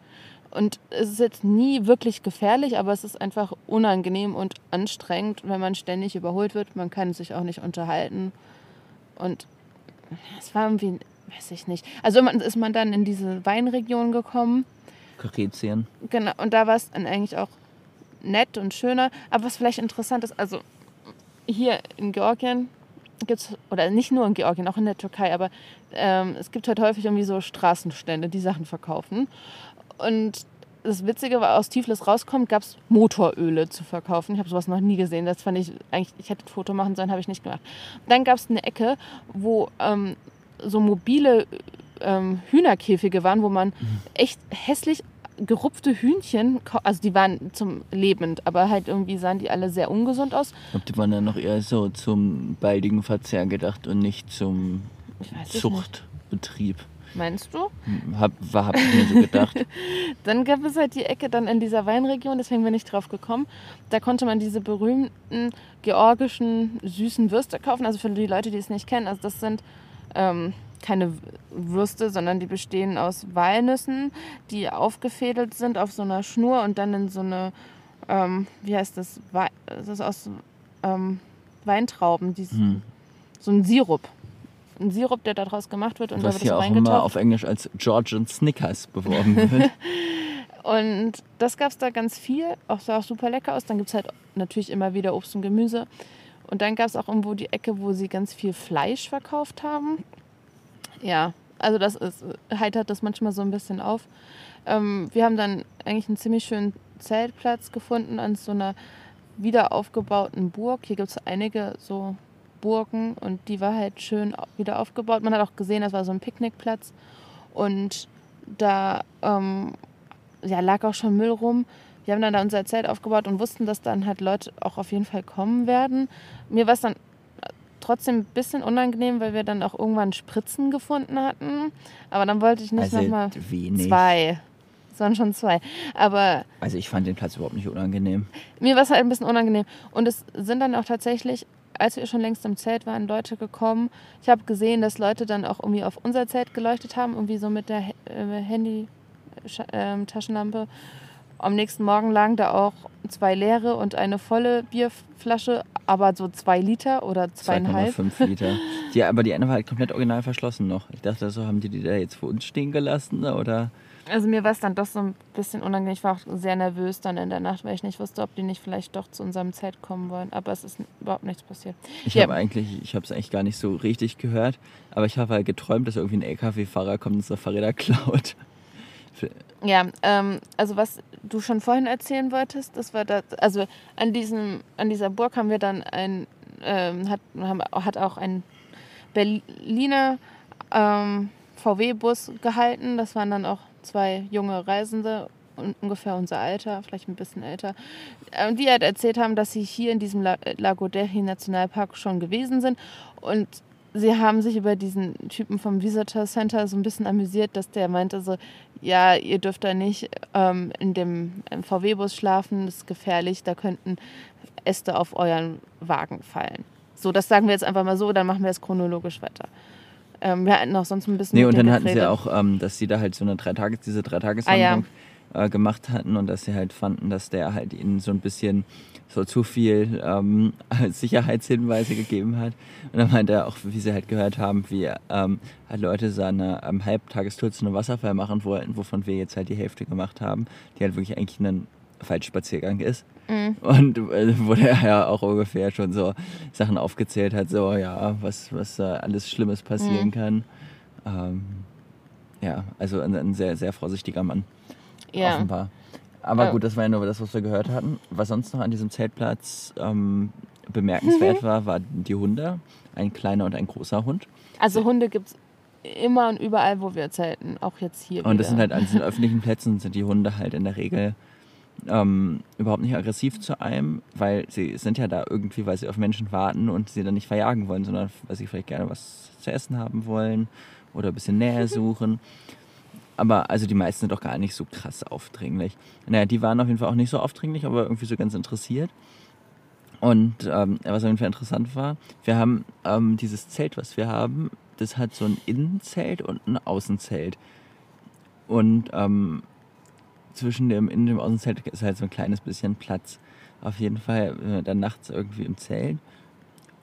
Speaker 3: Und es ist jetzt nie wirklich gefährlich, aber es ist einfach unangenehm und anstrengend, wenn man ständig überholt wird. Man kann sich auch nicht unterhalten. Und es war irgendwie, weiß ich nicht. Also ist man dann in diese Weinregion gekommen.
Speaker 1: Kroatien.
Speaker 3: Genau, und da war es dann eigentlich auch nett und schöner. Aber was vielleicht interessant ist, also hier in Georgien gibt es, oder nicht nur in Georgien, auch in der Türkei, aber ähm, es gibt halt häufig irgendwie so Straßenstände, die Sachen verkaufen. Und das Witzige war, aus Tiflis rauskommt, gab es Motoröle zu verkaufen. Ich habe sowas noch nie gesehen. Das fand ich eigentlich, ich hätte ein Foto machen sollen, habe ich nicht gemacht. Dann gab es eine Ecke, wo ähm, so mobile ähm, Hühnerkäfige waren, wo man echt hässlich gerupfte Hühnchen, also die waren zum lebend, aber halt irgendwie sahen die alle sehr ungesund aus.
Speaker 1: Ich glaube, die waren dann noch eher so zum baldigen Verzehr gedacht und nicht zum. Zuchtbetrieb.
Speaker 3: Meinst du?
Speaker 1: Hab, war, hab ich mir so gedacht.
Speaker 3: Dann gab es halt die Ecke dann in dieser Weinregion, deswegen bin ich drauf gekommen. Da konnte man diese berühmten georgischen süßen Würste kaufen. Also für die Leute, die es nicht kennen, also das sind ähm, keine Würste, sondern die bestehen aus Walnüssen, die aufgefädelt sind auf so einer Schnur und dann in so eine, ähm, wie heißt das, Wei das ist aus ähm, Weintrauben, die,
Speaker 1: Hm.
Speaker 3: so ein Sirup. Ein Sirup, der daraus gemacht wird und da
Speaker 1: Was
Speaker 3: wird
Speaker 1: hier auch immer auf Englisch als Georgian Snickers beworben wird.
Speaker 3: Und das gab es da ganz viel, auch sah auch super lecker aus. Dann gibt es halt natürlich immer wieder Obst und Gemüse. Und dann gab es auch irgendwo die Ecke, wo sie ganz viel Fleisch verkauft haben. Ja, also das ist, heitert das manchmal so ein bisschen auf. Ähm, wir haben dann eigentlich einen ziemlich schönen Zeltplatz gefunden an so einer wieder aufgebauten Burg. Hier gibt es einige so Burgen und die war halt schön wieder aufgebaut. Man hat auch gesehen, das war so ein Picknickplatz. Und da ähm, ja, lag auch schon Müll rum. Wir haben dann da unser Zelt aufgebaut und wussten, dass dann halt Leute auch auf jeden Fall kommen werden. Mir war es dann trotzdem ein bisschen unangenehm, weil wir dann auch irgendwann Spritzen gefunden hatten. Aber dann wollte ich nicht
Speaker 1: also
Speaker 3: nochmal zwei. Es waren schon zwei. Aber
Speaker 1: Also ich fand den Platz überhaupt nicht unangenehm.
Speaker 3: mir war es halt ein bisschen unangenehm. Und es sind dann auch tatsächlich, als wir schon längst im Zelt waren, Leute gekommen. Ich habe gesehen, dass Leute dann auch irgendwie auf unser Zelt geleuchtet haben, irgendwie so mit der äh, Handy-Taschenlampe. Am nächsten Morgen lagen da auch zwei leere und eine volle Bierflasche, aber so zwei Liter oder zweieinhalb.
Speaker 1: 2,5 Liter. Die, aber die eine war halt komplett original verschlossen noch. Ich dachte so, haben die die da jetzt für uns stehen gelassen oder?
Speaker 3: Also mir war es dann doch so ein bisschen unangenehm. Ich war auch sehr nervös dann in der Nacht, weil ich nicht wusste, ob die nicht vielleicht doch zu unserem Zelt kommen wollen. Aber es ist überhaupt nichts passiert.
Speaker 1: Ich
Speaker 3: Ja.
Speaker 1: habe eigentlich, ich habe es eigentlich gar nicht so richtig gehört, aber ich habe halt geträumt, dass irgendwie ein LKW-Fahrer kommt und unsere Fahrräder klaut.
Speaker 3: Ja, ähm, also was du schon vorhin erzählen wolltest, das war das, also an diesem, an dieser Burg haben wir dann ein, ähm, hat, haben, hat auch ein Berliner ähm, VW-Bus gehalten. Das waren dann auch zwei junge Reisende, un- ungefähr unser Alter, vielleicht ein bisschen älter, ähm, die halt erzählt haben, dass sie hier in diesem La Lago Derhi Nationalpark schon gewesen sind und sie haben sich über diesen Typen vom Visitor Center so ein bisschen amüsiert, dass der meinte so, ja, ihr dürft da nicht ähm, in dem VW-Bus schlafen, das ist gefährlich, da könnten Äste auf euren Wagen fallen. So, das sagen wir jetzt einfach mal so, dann machen wir es chronologisch weiter. Ähm, wir hatten auch sonst ein bisschen
Speaker 1: Nee, und dann hatten sie auch, ähm, dass sie da halt so eine drei Tages, diese drei
Speaker 3: Ah,
Speaker 1: Tageswanderung äh, gemacht hatten und dass sie halt fanden, dass der halt ihnen so ein bisschen so zu viel ähm, Sicherheitshinweise gegeben hat. Und dann meinte er auch, wie sie halt gehört haben, wie ähm, halt Leute so eine ähm, Halbtagestour zu einem Wasserfall machen wollten, wovon wir jetzt halt die Hälfte gemacht haben, die halt wirklich eigentlich ein Falschspaziergang ist.
Speaker 3: Mhm.
Speaker 1: Und äh, wo der ja auch ungefähr schon so Sachen aufgezählt hat, so ja, was, was äh, alles Schlimmes passieren
Speaker 3: Mhm.
Speaker 1: kann. Ähm, ja, also ein, ein sehr, sehr vorsichtiger Mann,
Speaker 3: ja.
Speaker 1: offenbar. Aber
Speaker 3: Ja.
Speaker 1: gut, das war ja nur das, was wir gehört hatten. Was sonst noch an diesem Zeltplatz ähm, bemerkenswert war, waren die Hunde. Ein kleiner und ein großer Hund.
Speaker 3: Also Hunde gibt es immer und überall, wo wir zelten, auch jetzt hier
Speaker 1: Und das sind
Speaker 3: wieder.
Speaker 1: halt an diesen öffentlichen Plätzen sind die Hunde halt in der Regel ähm, überhaupt nicht aggressiv zu einem, weil sie sind ja da irgendwie, weil sie auf Menschen warten und sie dann nicht verjagen wollen, sondern weil sie vielleicht gerne was zu essen haben wollen oder ein bisschen Nähe suchen. Aber also die meisten sind doch gar nicht so krass aufdringlich. Naja, die waren auf jeden Fall auch nicht so aufdringlich, aber irgendwie so ganz interessiert. Und ähm, was auf jeden Fall interessant war, wir haben ähm, dieses Zelt, was wir haben, das hat so ein Innenzelt und ein Außenzelt. Und ähm, zwischen dem Innen- und dem Außenzelt ist halt so ein kleines bisschen Platz. Auf jeden Fall dann nachts irgendwie im Zelt.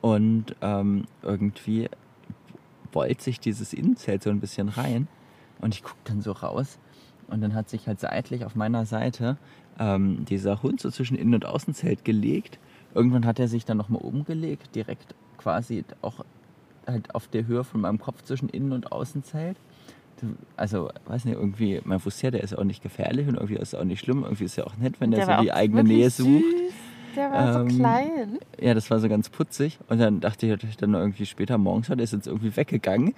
Speaker 1: Und ähm, irgendwie wollt sich dieses Innenzelt so ein bisschen rein. Und ich gucke dann so raus. Und dann hat sich halt seitlich auf meiner Seite ähm, dieser Hund so zwischen Innen- und Außenzelt gelegt. Irgendwann hat er sich dann nochmal oben gelegt, direkt quasi auch halt auf der Höhe von meinem Kopf zwischen Innen- und Außenzelt. Also, weiß nicht, irgendwie, man wusste ja, der ist auch nicht gefährlich und irgendwie ist er auch nicht schlimm. Irgendwie ist ja auch nett, wenn der,
Speaker 3: war
Speaker 1: so die eigene Nähe sucht.
Speaker 3: Süß. Der war
Speaker 1: Ähm,
Speaker 3: so klein.
Speaker 1: Ja, das war so ganz putzig. Und dann dachte ich natürlich dann irgendwie später morgens, der ist jetzt irgendwie weggegangen.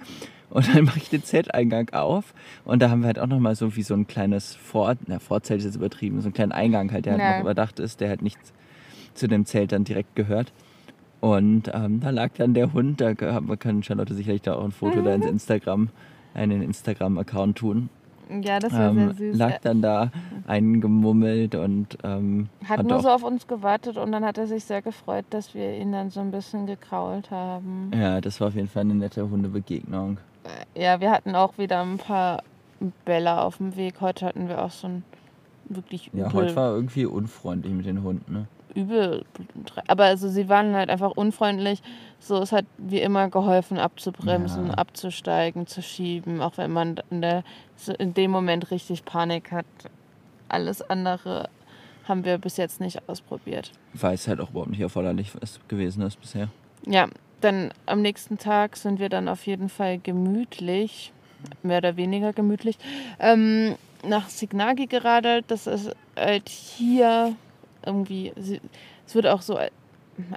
Speaker 1: Und dann mache ich den Zelteingang auf. Und da haben wir halt auch nochmal so wie so ein kleines Vor na, Vorzelt ist jetzt übertrieben, so einen kleinen Eingang halt, der halt
Speaker 3: Ja.
Speaker 1: noch überdacht ist, der halt nicht zu dem Zelt dann direkt gehört. Und ähm, da lag dann der Hund, da kann Charlotte sicherlich da auch ein Foto da ins Instagram, einen Instagram-Account tun.
Speaker 3: Ja, das war
Speaker 1: Ähm,
Speaker 3: sehr süß.
Speaker 1: lag dann da eingemummelt und ähm,
Speaker 3: hat
Speaker 1: hat
Speaker 3: nur so auf uns gewartet und dann hat er sich sehr gefreut, dass wir ihn dann so ein bisschen gekrault haben.
Speaker 1: Ja, das war auf jeden Fall eine nette Hundebegegnung.
Speaker 3: Ja, wir hatten auch wieder ein paar Bälle auf dem Weg. Heute hatten wir auch so ein wirklich
Speaker 1: Ja,
Speaker 3: übel,
Speaker 1: heute war irgendwie unfreundlich mit den Hunden. Ne?
Speaker 3: Übel. Aber also sie waren halt einfach unfreundlich. So, es hat wie immer geholfen, abzubremsen,
Speaker 1: Ja.
Speaker 3: abzusteigen, zu schieben, auch wenn man in, der, in dem Moment richtig Panik hat. Alles andere haben wir bis jetzt nicht ausprobiert.
Speaker 1: Weil es halt auch überhaupt nicht erforderlich gewesen ist bisher.
Speaker 3: Ja, dann am nächsten Tag sind wir dann auf jeden Fall gemütlich, mehr oder weniger gemütlich, ähm, nach Signagi geradelt. Das ist halt hier irgendwie, es wird auch so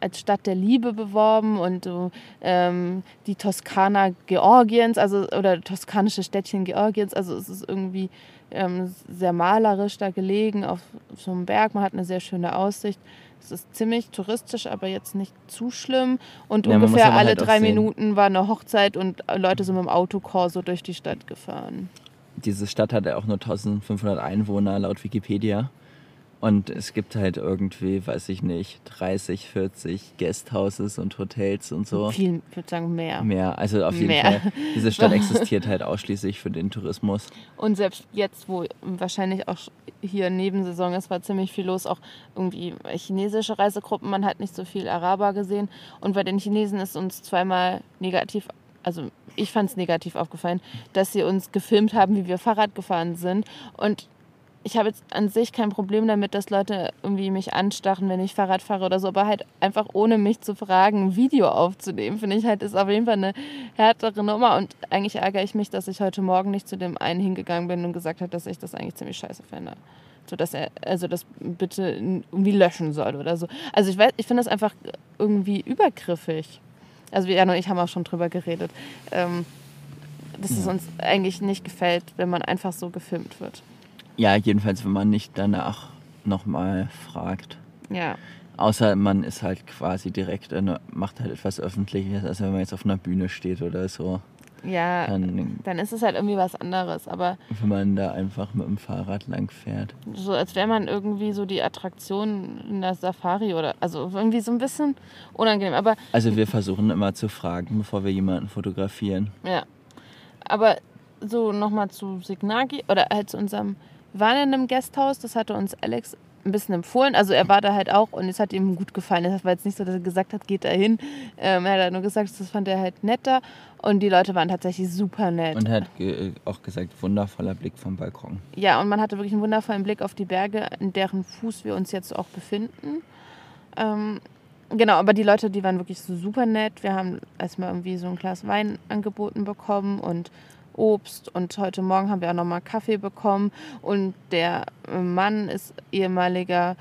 Speaker 3: als Stadt der Liebe beworben und so, ähm, die Toskana Georgiens, also oder toskanische Städtchen Georgiens. Also es ist irgendwie ähm, sehr malerisch da gelegen auf so einem Berg. Man hat eine sehr schöne Aussicht. Es ist ziemlich touristisch, aber jetzt nicht zu schlimm. Und
Speaker 1: Ja,
Speaker 3: ungefähr alle
Speaker 1: halt
Speaker 3: drei. Minuten war eine Hochzeit und Leute sind mit dem Autokorso durch die Stadt gefahren.
Speaker 1: diese Stadt hat ja auch nur 1500 Einwohner laut Wikipedia. Und es gibt halt irgendwie, weiß ich nicht, 30, 40 Guesthouses und Hotels und so.
Speaker 3: Viel, ich würde sagen mehr.
Speaker 1: Mehr, also auf jeden
Speaker 3: Mehr.
Speaker 1: Fall. Diese Stadt existiert halt ausschließlich für den Tourismus.
Speaker 3: Und selbst jetzt, wo wahrscheinlich auch hier Nebensaison ist, war ziemlich viel los. Auch irgendwie chinesische Reisegruppen. Man hat nicht so viel Araber gesehen. Und bei den Chinesen ist uns zweimal negativ, also ich fand es negativ aufgefallen, dass sie uns gefilmt haben, wie wir Fahrrad gefahren sind. Und ich habe jetzt an sich kein Problem damit, dass Leute irgendwie mich anstachen, wenn ich Fahrrad fahre oder so, aber halt einfach ohne mich zu fragen, ein Video aufzunehmen, finde ich halt, ist auf jeden Fall eine härtere Nummer. Und eigentlich ärgere ich mich, dass ich heute Morgen nicht zu dem einen hingegangen bin und gesagt habe, dass ich das eigentlich ziemlich scheiße finde. So dass er, also das bitte irgendwie löschen soll oder so. Also ich weiß, ich finde das einfach irgendwie übergriffig. Also Jan und ich haben auch schon drüber geredet. Ähm, dass es uns eigentlich nicht gefällt, wenn man einfach so gefilmt wird.
Speaker 1: Ja, jedenfalls, wenn man nicht danach nochmal fragt.
Speaker 3: Ja.
Speaker 1: Außer man ist halt quasi direkt, macht halt etwas Öffentliches, also wenn man jetzt auf einer Bühne steht oder so.
Speaker 3: Ja,
Speaker 1: Dann,
Speaker 3: dann ist es halt irgendwie was anderes. Aber
Speaker 1: wenn man da einfach mit dem Fahrrad lang fährt.
Speaker 3: so, als wäre man irgendwie so die Attraktion in der Safari oder also irgendwie so ein bisschen unangenehm. Aber
Speaker 1: Also wir versuchen immer zu fragen, bevor wir jemanden fotografieren.
Speaker 3: ja. Aber so nochmal zu Signagi oder halt zu unserem. Wir waren in einem Gasthaus, das hatte uns Alex ein bisschen empfohlen. Also er war da halt auch und es hat ihm gut gefallen. Es war jetzt nicht so, dass er gesagt hat, geht da hin. Ähm, er hat halt nur gesagt, das fand er halt netter. Und die Leute waren tatsächlich super nett.
Speaker 1: Und er hat ge auch gesagt, wundervoller Blick vom Balkon.
Speaker 3: Ja, und man hatte wirklich einen wundervollen Blick auf die Berge, in deren Fuß wir uns jetzt auch befinden. Ähm, genau, aber die Leute, die waren wirklich so super nett. Wir haben erstmal irgendwie so ein Glas Wein angeboten bekommen und Obst. Und heute Morgen haben wir auch nochmal Kaffee bekommen. Und der Mann ist ehemaliger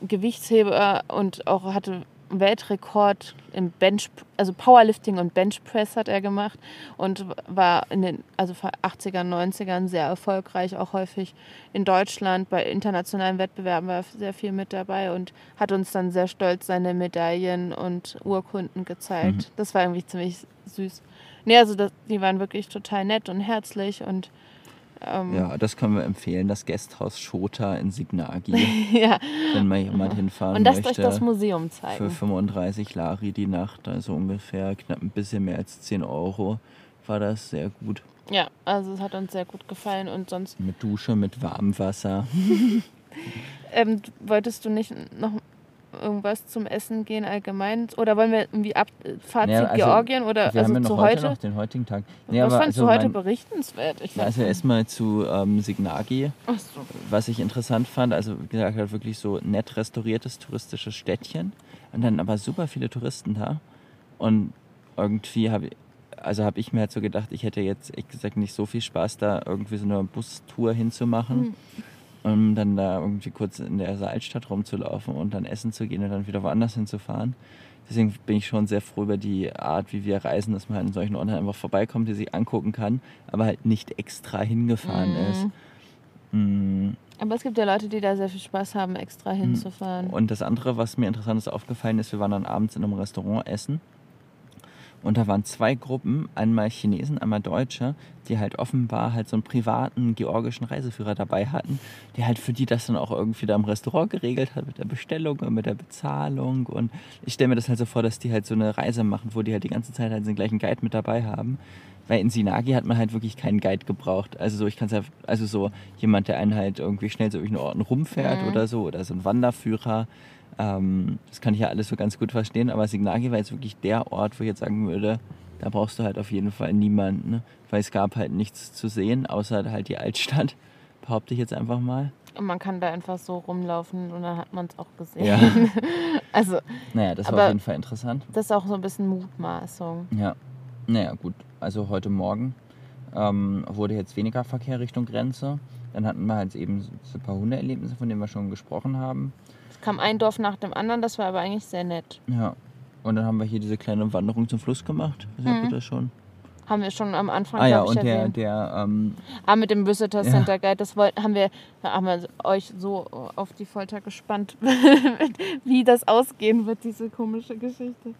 Speaker 3: Gewichtsheber und auch hatte Weltrekord im Bench, also Powerlifting und Benchpress hat er gemacht und war in den also vor 80ern, 90ern sehr erfolgreich, auch häufig in Deutschland bei internationalen Wettbewerben war er sehr viel mit dabei und hat uns dann sehr stolz seine Medaillen und Urkunden gezeigt.
Speaker 1: Mhm.
Speaker 3: Das war irgendwie ziemlich süß. Nee, also das, die waren wirklich total nett und herzlich und ähm,
Speaker 1: Ja, das können wir empfehlen, das Gasthaus Schota in Signagi,
Speaker 3: ja.
Speaker 1: wenn mal jemand hinfahren
Speaker 3: Und lasst euch das Museum
Speaker 1: Für
Speaker 3: zeigen.
Speaker 1: 35 Lari die Nacht, also ungefähr knapp ein bisschen mehr als 10 Euro, war das sehr gut.
Speaker 3: Ja, also es hat uns sehr gut gefallen und sonst
Speaker 1: Mit Dusche, mit warmem Wasser.
Speaker 3: Ähm, wolltest du nicht noch irgendwas zum Essen gehen allgemein? Oder wollen wir irgendwie ab Fazit
Speaker 1: Ja, also,
Speaker 3: Georgien oder also zu
Speaker 1: heute,
Speaker 3: heute?
Speaker 1: noch den heutigen Tag.
Speaker 3: Was fandst du heute
Speaker 1: mein-
Speaker 3: berichtenswert? Ich weiß
Speaker 1: also erstmal zu ähm, Signagi,
Speaker 3: so.
Speaker 1: was ich interessant fand. Also wie gesagt, halt wirklich so nett restauriertes touristisches Städtchen und dann aber super viele Touristen da. Und irgendwie habe ich, also habe ich mir halt so gedacht, ich hätte jetzt ehrlich gesagt nicht so viel Spaß, da irgendwie so eine Bustour hinzumachen.
Speaker 3: Hm.
Speaker 1: Um dann da irgendwie kurz in der Altstadt rumzulaufen und dann essen zu gehen und dann wieder woanders hinzufahren. Deswegen bin ich schon sehr froh über die Art, wie wir reisen, dass man halt in solchen Orten einfach vorbeikommt, die sich angucken kann, aber halt nicht extra hingefahren
Speaker 3: Mhm.
Speaker 1: ist. Mm,
Speaker 3: Aber es gibt ja Leute, die da sehr viel Spaß haben, extra hinzufahren.
Speaker 1: Und das andere, was mir interessant ist aufgefallen ist, wir waren dann abends in einem Restaurant essen. Und da waren zwei Gruppen, einmal Chinesen, einmal Deutsche, die halt offenbar halt so einen privaten georgischen Reiseführer dabei hatten, der halt für die das dann auch irgendwie da im Restaurant geregelt hat mit der Bestellung und mit der Bezahlung. Und ich stelle mir das halt so vor, dass die halt so eine Reise machen, wo die halt die ganze Zeit halt den gleichen Guide mit dabei haben. Weil in Sinagi hat man halt wirklich keinen Guide gebraucht. Also so, ich kann es ja, also so jemand, der einen halt irgendwie schnell zu irgendwelchen Orten rumfährt
Speaker 3: Mhm.
Speaker 1: oder so, oder so ein Wanderführer. Ähm, das kann ich ja alles so ganz gut verstehen, aber Signagi war jetzt wirklich der Ort, wo ich jetzt sagen würde, da brauchst du halt auf jeden Fall niemanden, ne? weil es gab halt nichts zu sehen, außer halt die Altstadt, behaupte ich jetzt einfach mal.
Speaker 3: Und man kann da einfach so rumlaufen und dann hat man es auch gesehen.
Speaker 1: Ja.
Speaker 3: Also
Speaker 1: Naja, das war auf jeden Fall interessant.
Speaker 3: das ist auch so ein bisschen Mutmaßung.
Speaker 1: Ja, naja, gut. Also heute Morgen ähm, wurde jetzt weniger Verkehr Richtung Grenze. Dann hatten wir halt eben so ein paar Hundeerlebnisse, von denen wir schon gesprochen haben.
Speaker 3: Es kam ein Dorf nach dem anderen, das war aber eigentlich sehr nett.
Speaker 1: Ja. Und dann haben wir hier diese kleine Wanderung zum Fluss gemacht. Ich
Speaker 3: Mhm.
Speaker 1: das schon.
Speaker 3: Haben wir schon am Anfang,
Speaker 1: Ah ja,
Speaker 3: glaub ich,
Speaker 1: und der,
Speaker 3: erwähnt.
Speaker 1: der ähm,
Speaker 3: Ah, mit dem Visitor
Speaker 1: Ja.
Speaker 3: Center Guide, das wollten, haben wir, haben wir euch so auf die Folter gespannt, wie das ausgehen wird, diese komische Geschichte.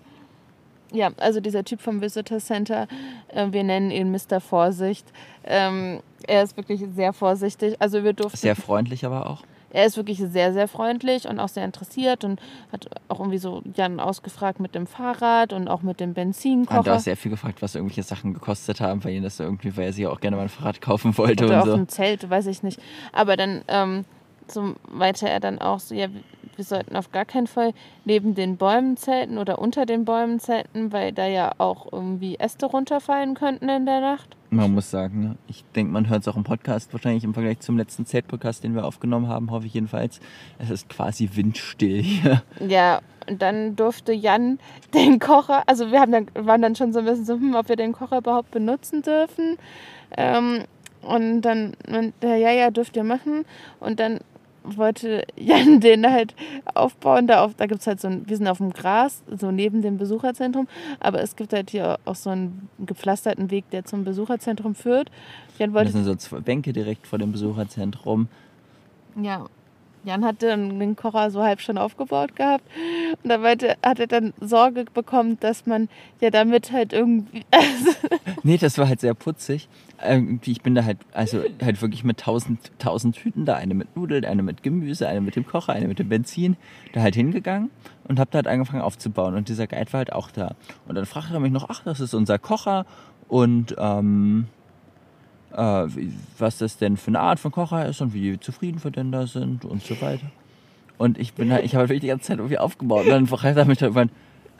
Speaker 3: Ja, also dieser Typ vom Visitor Center, äh, wir nennen ihn Mr. Vorsicht. Ähm, er ist wirklich sehr vorsichtig. Also wir durften.
Speaker 1: Sehr freundlich aber auch.
Speaker 3: Er ist wirklich sehr, sehr freundlich und auch sehr interessiert und hat auch irgendwie so Jan ausgefragt mit dem Fahrrad und auch mit dem Benzinkocher.
Speaker 1: Hat auch sehr viel gefragt, was irgendwelche Sachen gekostet haben, weil ihn das irgendwie, weil er sich auch gerne mal ein Fahrrad kaufen wollte
Speaker 3: Oder
Speaker 1: und
Speaker 3: auch
Speaker 1: so.
Speaker 3: ein Zelt, weiß ich nicht. Aber dann ähm, so weiter er dann auch so, ja, wir sollten auf gar keinen Fall neben den Bäumen zelten oder unter den Bäumen zelten, weil da ja auch irgendwie Äste runterfallen könnten in der Nacht.
Speaker 1: Man muss sagen, ich denke, man hört es auch im Podcast, wahrscheinlich im Vergleich zum letzten Zeltpodcast, den wir aufgenommen haben, hoffe ich jedenfalls. Es ist quasi windstill hier.
Speaker 3: Ja, und dann durfte Jan den Kocher, also wir haben dann, waren dann schon so ein bisschen so, hm, ob wir den Kocher überhaupt benutzen dürfen. Ähm, und dann, und ja, ja, dürft ihr machen. Und dann wollte Jan den halt aufbauen. Da, auf, da gibt es halt so ein, wir sind auf dem Gras, so neben dem Besucherzentrum, aber es gibt halt hier auch so einen gepflasterten Weg, der zum Besucherzentrum führt. Jan
Speaker 1: Das
Speaker 3: wollte
Speaker 1: sind so zwei Bänke direkt vor dem Besucherzentrum.
Speaker 3: Ja. Jan hatte den Kocher so halb schon aufgebaut gehabt. Und da hat er dann Sorge bekommen, dass man ja damit halt irgendwie.
Speaker 1: Nee, das war halt sehr putzig. Irgendwie, ich bin da halt, also halt wirklich mit tausend, tausend Tüten da, eine mit Nudeln, eine mit Gemüse, eine mit dem Kocher, eine mit dem Benzin, da halt hingegangen und hab da halt angefangen aufzubauen. Und dieser Guide war halt auch da. Und dann fragte er mich noch, ach, das ist unser Kocher und ähm, äh, was das denn für eine Art von Kocher ist und wie zufrieden wir denn da sind und so weiter. Und ich bin halt, ich habe wirklich die ganze Zeit irgendwie aufgebaut. Und dann er mich dann irgendwann,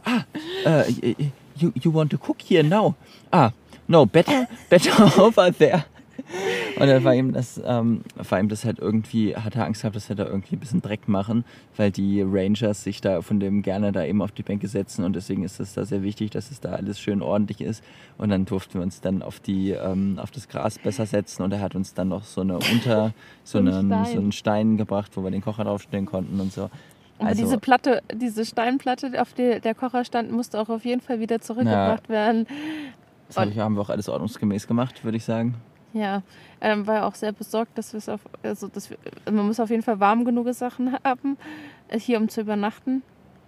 Speaker 1: ah, äh, you, you want to cook here now? Ah, no, better, better over there. Und dann war ihm das, ähm, war ihm das halt irgendwie, hat er Angst gehabt, dass er da irgendwie ein bisschen Dreck machen, weil die Rangers sich da von dem gerne da eben auf die Bänke setzen und deswegen ist es da sehr wichtig, dass es da alles schön ordentlich ist. Und dann durften wir uns dann auf die, ähm, auf das Gras besser setzen und er hat uns dann noch so eine unter, so,
Speaker 3: einen Stein.
Speaker 1: so einen Stein gebracht, wo wir den Kocher draufstellen konnten und so.
Speaker 3: Aber
Speaker 1: Also-
Speaker 3: diese Platte, diese Steinplatte, auf der der Kocher stand, musste auch auf jeden Fall wieder zurückgebracht werden.
Speaker 1: Das hab ich, haben wir auch alles ordnungsgemäß gemacht, würde ich sagen.
Speaker 3: Ja, ähm, war auch sehr besorgt, dass wir es auf, also dass wir, man muss auf jeden Fall warm genug Sachen haben, äh, hier um zu übernachten.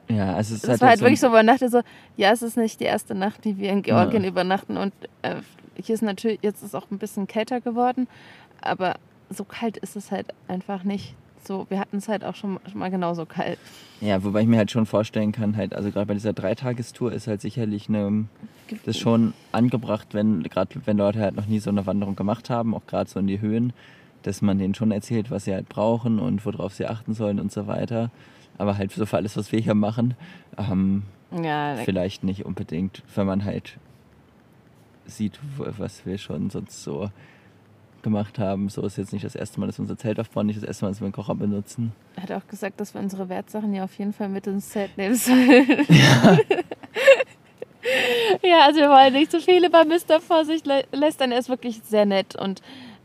Speaker 1: Ja, also es ist
Speaker 3: Das
Speaker 1: halt,
Speaker 3: war halt
Speaker 1: so
Speaker 3: wirklich so, man dachte so, ja, es ist nicht die erste Nacht, die wir in Georgien
Speaker 1: Ja.
Speaker 3: übernachten und äh, hier ist natürlich, jetzt ist auch ein bisschen kälter geworden, aber so kalt ist es halt einfach nicht. So, wir hatten es halt auch schon, schon mal genauso kalt.
Speaker 1: Ja, wobei ich mir halt schon vorstellen kann, halt, also gerade bei dieser Dreitagestour ist halt sicherlich eine, das schon angebracht, wenn, gerade wenn Leute halt noch nie so eine Wanderung gemacht haben, auch gerade so in die Höhen, dass man denen schon erzählt, was sie halt brauchen und worauf sie achten sollen und so weiter. Aber halt so für alles, was wir hier machen, ähm,
Speaker 3: Ja,
Speaker 1: vielleicht nicht unbedingt, wenn man halt sieht, was wir schon sonst so gemacht haben. So ist jetzt nicht das erste Mal, dass wir unser Zelt aufbauen, nicht das erste Mal, dass wir einen Kocher benutzen.
Speaker 3: er hat auch gesagt, dass wir unsere Wertsachen ja auf jeden Fall mit ins Zelt nehmen sollen. Ja. ja, also wir wollen nicht zu viele bei Mr. Vorsicht lä- lästern. Er ist wirklich sehr nett und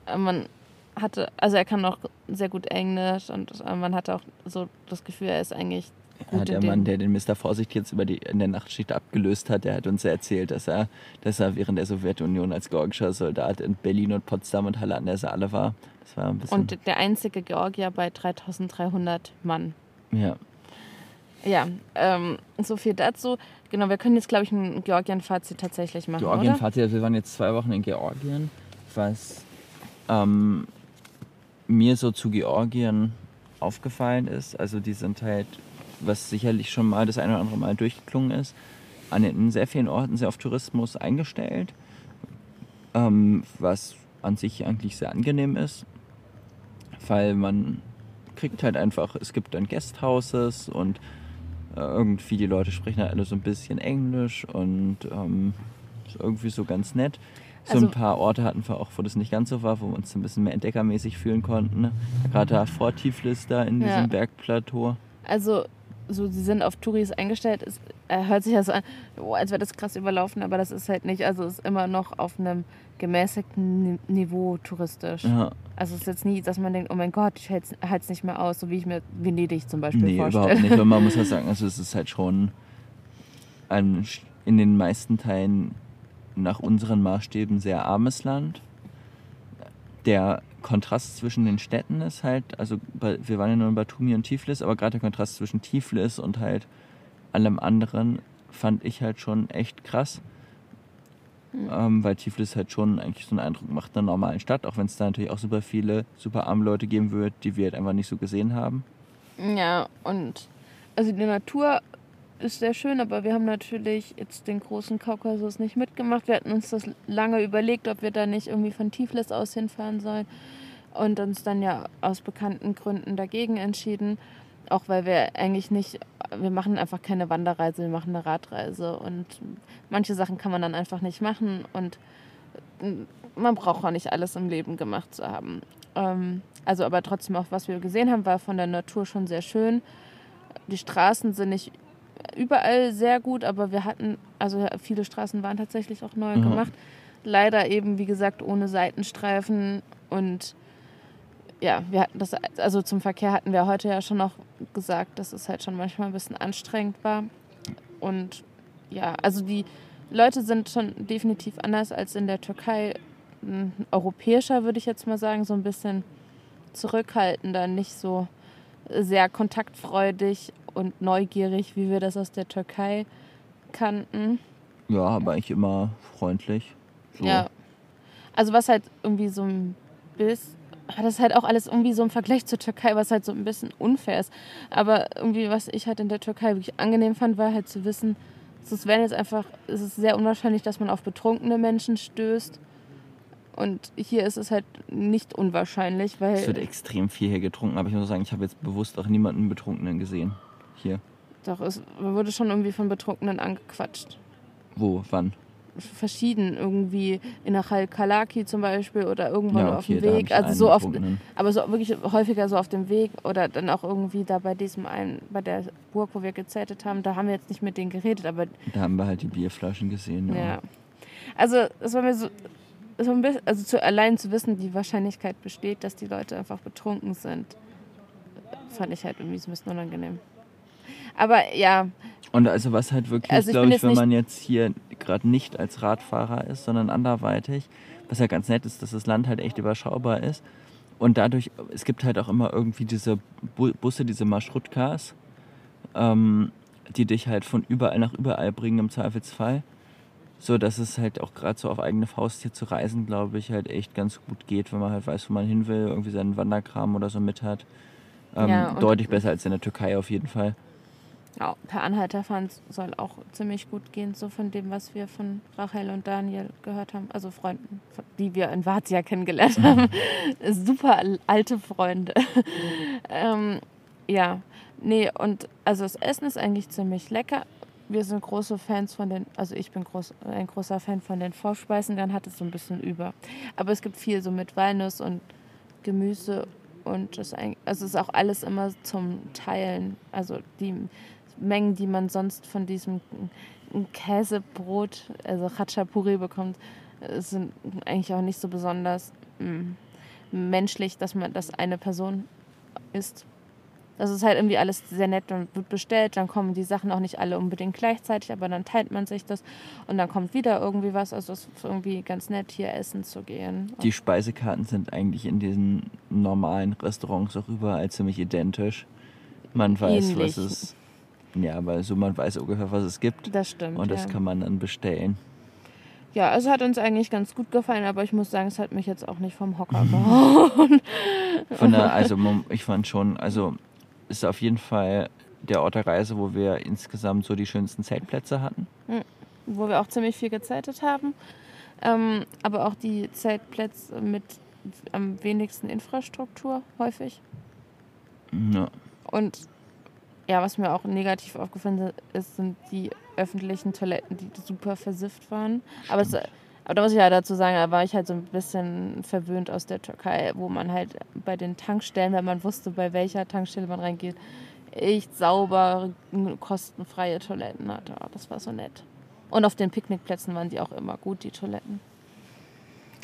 Speaker 3: äh, man hatte, also er kann auch sehr gut Englisch und äh, man hatte auch so das Gefühl, er ist eigentlich
Speaker 1: Ja, der Mann, der den Mr. Vorsicht jetzt über die, in der Nachtschicht abgelöst hat, der hat uns erzählt, dass er, dass er während der Sowjetunion als georgischer Soldat in Berlin und Potsdam und Halle an der Saale war. Das war ein bisschen.
Speaker 3: Und der einzige Georgier bei 3300 Mann.
Speaker 1: ja.
Speaker 3: Ja, ähm, so viel dazu. Genau, wir können jetzt, glaube ich, ein Georgien-Fazit tatsächlich machen,
Speaker 1: Georgien,
Speaker 3: oder?
Speaker 1: Fatih, wir waren jetzt zwei Wochen in Georgien, was ähm, mir so zu Georgien aufgefallen ist. Also die sind halt, was sicherlich schon mal das eine oder andere Mal durchgeklungen ist, an in sehr vielen Orten sehr auf Tourismus eingestellt, ähm, was an sich eigentlich sehr angenehm ist, weil man kriegt halt einfach, es gibt dann Guesthouses und irgendwie die Leute sprechen halt alle so ein bisschen Englisch und ähm, ist irgendwie so ganz nett. So
Speaker 3: Also-
Speaker 1: ein paar Orte hatten wir auch, wo das nicht ganz so war, wo wir uns ein bisschen mehr entdeckermäßig fühlen konnten. Ne? Gerade da vor Tiflis da in
Speaker 3: Ja.
Speaker 1: diesem Bergplateau.
Speaker 3: Also, so, sie sind auf Touris eingestellt. Es äh, hört sich ja so an, oh, als wäre das krass überlaufen, aber das ist halt nicht. Also, es ist immer noch auf einem gemäßigten Ni- Niveau touristisch.
Speaker 1: Ja,
Speaker 3: Also, es ist jetzt nie, dass man denkt, oh mein Gott, ich halte es nicht mehr aus, so wie ich mir Venedig zum Beispiel
Speaker 1: nee,
Speaker 3: vorstelle.
Speaker 1: überhaupt nicht. Und man muss halt sagen, also es ist halt schon ein, in den meisten Teilen nach unseren Maßstäben sehr armes Land. Der Kontrast zwischen den Städten ist halt, also wir waren ja nur in Batumi und Tiflis, aber gerade der Kontrast zwischen Tiflis und halt allem anderen fand ich halt schon echt krass. Ähm, weil Tiflis halt schon eigentlich so einen Eindruck macht einer normalen Stadt, auch wenn es da natürlich auch super viele super arme Leute geben wird, die wir halt einfach nicht so gesehen haben.
Speaker 3: Ja, und also die Natur ist sehr schön, aber wir haben natürlich jetzt den großen Kaukasus nicht mitgemacht. Wir hatten uns das lange überlegt, ob wir da nicht irgendwie von Tiflis aus hinfahren sollen und uns dann ja aus bekannten Gründen dagegen entschieden. Auch weil wir eigentlich nicht, wir machen einfach keine Wanderreise, wir machen eine Radreise und manche Sachen kann man dann einfach nicht machen und man braucht auch nicht alles im Leben gemacht zu haben. Ähm, also aber trotzdem auch, was wir gesehen haben, war von der Natur schon sehr schön. Die Straßen sind nicht überall sehr gut, aber wir hatten, also viele Straßen waren tatsächlich auch neu
Speaker 1: Mhm.
Speaker 3: gemacht. Leider eben, wie gesagt, ohne Seitenstreifen und ja, wir hatten das, also zum Verkehr hatten wir heute ja schon noch gesagt, dass es halt schon manchmal ein bisschen anstrengend war. Und ja, also die Leute sind schon definitiv anders als in der Türkei. Hm, Europäischer würde ich jetzt mal sagen, so ein bisschen zurückhaltender, nicht so sehr kontaktfreudig und neugierig, wie wir das aus der Türkei kannten.
Speaker 1: Ja, aber eigentlich immer freundlich. So.
Speaker 3: Ja. Also was halt irgendwie so ein bisschen, aber das ist halt auch alles irgendwie so im Vergleich zur Türkei, was halt so ein bisschen unfair ist. Aber irgendwie, was ich halt in der Türkei wirklich angenehm fand, war halt zu wissen, es werden jetzt einfach, es ist sehr unwahrscheinlich, dass man auf betrunkene Menschen stößt. Und hier ist es halt nicht unwahrscheinlich, weil
Speaker 1: Es wird extrem viel hier getrunken, aber ich muss sagen, ich habe jetzt bewusst auch niemanden Betrunkenen gesehen. Hier.
Speaker 3: doch, es wurde schon irgendwie von Betrunkenen angequatscht.
Speaker 1: Wo? Wann?
Speaker 3: Verschieden, irgendwie in der Kalaki zum Beispiel oder irgendwann
Speaker 1: Ja,
Speaker 3: auf
Speaker 1: okay,
Speaker 3: dem
Speaker 1: da hab
Speaker 3: Weg. Also so auf,
Speaker 1: Betrunkenen.
Speaker 3: Aber so wirklich häufiger so auf dem Weg oder dann auch irgendwie da bei diesem einen, bei der Burg, wo wir gezeltet haben, da haben wir jetzt nicht mit denen geredet, aber
Speaker 1: Da haben wir halt die Bierflaschen gesehen.
Speaker 3: ja.
Speaker 1: Ja.
Speaker 3: Also es war mir so, war ein bisschen, also zu, allein zu wissen, die Wahrscheinlichkeit besteht, dass die Leute einfach betrunken sind, fand ich halt irgendwie so ein bisschen unangenehm. Aber ja,
Speaker 1: Und also was halt wirklich,
Speaker 3: Also
Speaker 1: glaube ich, wenn man jetzt hier gerade nicht als Radfahrer ist, sondern anderweitig, was ja ganz nett ist, dass das Land halt echt überschaubar ist. Und dadurch, es gibt halt auch immer irgendwie diese Bu Busse, diese Marschrutkas, ähm, die dich halt von überall nach überall bringen im Zweifelsfall. So dass es halt auch gerade so auf eigene Faust hier zu reisen, glaube ich, halt echt ganz gut geht, wenn man halt weiß, wo man hin will, irgendwie seinen Wanderkram oder so mit hat. Ähm,
Speaker 3: Ja,
Speaker 1: deutlich besser als in der Türkei auf jeden Fall.
Speaker 3: Ja, per Anhalterfahren soll auch ziemlich gut gehen, so von dem, was wir von Rachel und Daniel gehört haben. Also Freunden, die wir in Vazia kennengelernt haben. Super al- alte Freunde. ähm, ja, nee, und also das Essen ist eigentlich ziemlich lecker. Wir sind große Fans von den, also ich bin groß, ein großer Fan von den Vorspeisen, dann hat es so ein bisschen über. Aber es gibt viel so mit Walnuss und Gemüse und das, also es ist auch alles immer zum Teilen. Also die Mengen, die man sonst von diesem Käsebrot, also Khachapuri bekommt, äh, sind eigentlich auch nicht so besonders mm, menschlich, dass man das eine Person isst. Das ist halt irgendwie alles sehr nett, dann wird bestellt, dann kommen die Sachen auch nicht alle unbedingt gleichzeitig, aber dann teilt man sich das und dann kommt wieder irgendwie was. Also es ist irgendwie ganz nett, hier essen zu gehen.
Speaker 1: Die Speisekarten sind eigentlich in diesen normalen Restaurants auch überall ziemlich identisch. Man weiß,
Speaker 3: Ähnlich.
Speaker 1: was es. Ja, aber so man weiß ungefähr, was es gibt.
Speaker 3: das stimmt.
Speaker 1: Und das
Speaker 3: ja.
Speaker 1: kann man dann bestellen.
Speaker 3: Ja, also hat uns eigentlich ganz gut gefallen, aber ich muss sagen, es hat mich jetzt auch nicht vom Hocker gehauen.
Speaker 1: Von der, also ich fand schon, also ist auf jeden Fall der Ort der Reise, wo wir insgesamt so die schönsten Zeltplätze hatten.
Speaker 3: wo wir auch ziemlich viel gezeltet haben. Ähm, aber auch die Zeltplätze mit am wenigsten Infrastruktur häufig.
Speaker 1: Ja.
Speaker 3: Und ja, was mir auch negativ aufgefallen ist, sind die öffentlichen Toiletten, die super versifft waren. Aber, es, aber da muss ich ja dazu sagen, da war ich halt so ein bisschen verwöhnt aus der Türkei, wo man halt bei den Tankstellen, wenn man wusste, bei welcher Tankstelle man reingeht, echt saubere, kostenfreie Toiletten hatte. Oh, Das war so nett. Und auf den Picknickplätzen waren die auch immer gut, die Toiletten.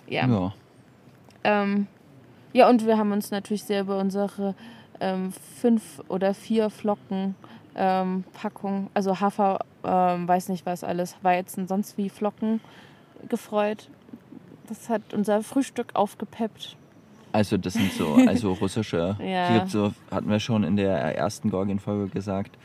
Speaker 3: Ja.
Speaker 1: ja.
Speaker 3: Ähm, ja, und wir haben uns natürlich sehr über unsere ähm, fünf oder vier Flocken ähm, Packung, also Hafer, ähm, weiß nicht was alles, Weizen, sonst wie Flocken gefreut. Das hat unser Frühstück aufgepeppt.
Speaker 1: Also das sind so, also russische.
Speaker 3: Ja.
Speaker 1: Hier so, hatten wir schon in der ersten Gorgien-Folge gesagt,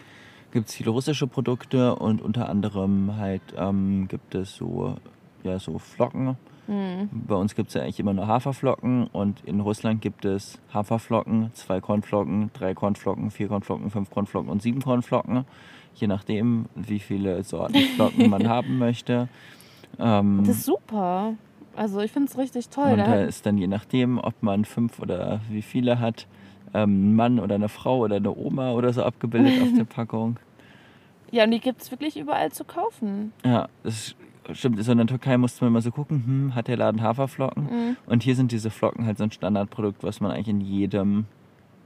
Speaker 1: gibt es viele russische Produkte und unter anderem halt ähm, gibt es so, ja, so Flocken.
Speaker 3: Mhm.
Speaker 1: Bei uns gibt es ja eigentlich immer nur Haferflocken und in Russland gibt es Haferflocken, zwei Kornflocken, drei Kornflocken, vier Kornflocken, fünf Kornflocken und sieben Kornflocken. Je nachdem, wie viele Sorten Flocken man haben möchte. Ähm,
Speaker 3: Das ist super. Also ich finde es richtig toll.
Speaker 1: und
Speaker 3: Da-
Speaker 1: ist dann je nachdem, ob man fünf oder wie viele hat, ähm, ein Mann oder eine Frau oder eine Oma oder so abgebildet auf der Packung.
Speaker 3: ja, und die gibt es wirklich überall zu kaufen.
Speaker 1: Ja, das stimmt. So in der Türkei musste man immer so gucken, hm, hat der Laden Haferflocken?
Speaker 3: Mhm.
Speaker 1: Und hier sind diese Flocken halt so ein Standardprodukt, was man eigentlich in jedem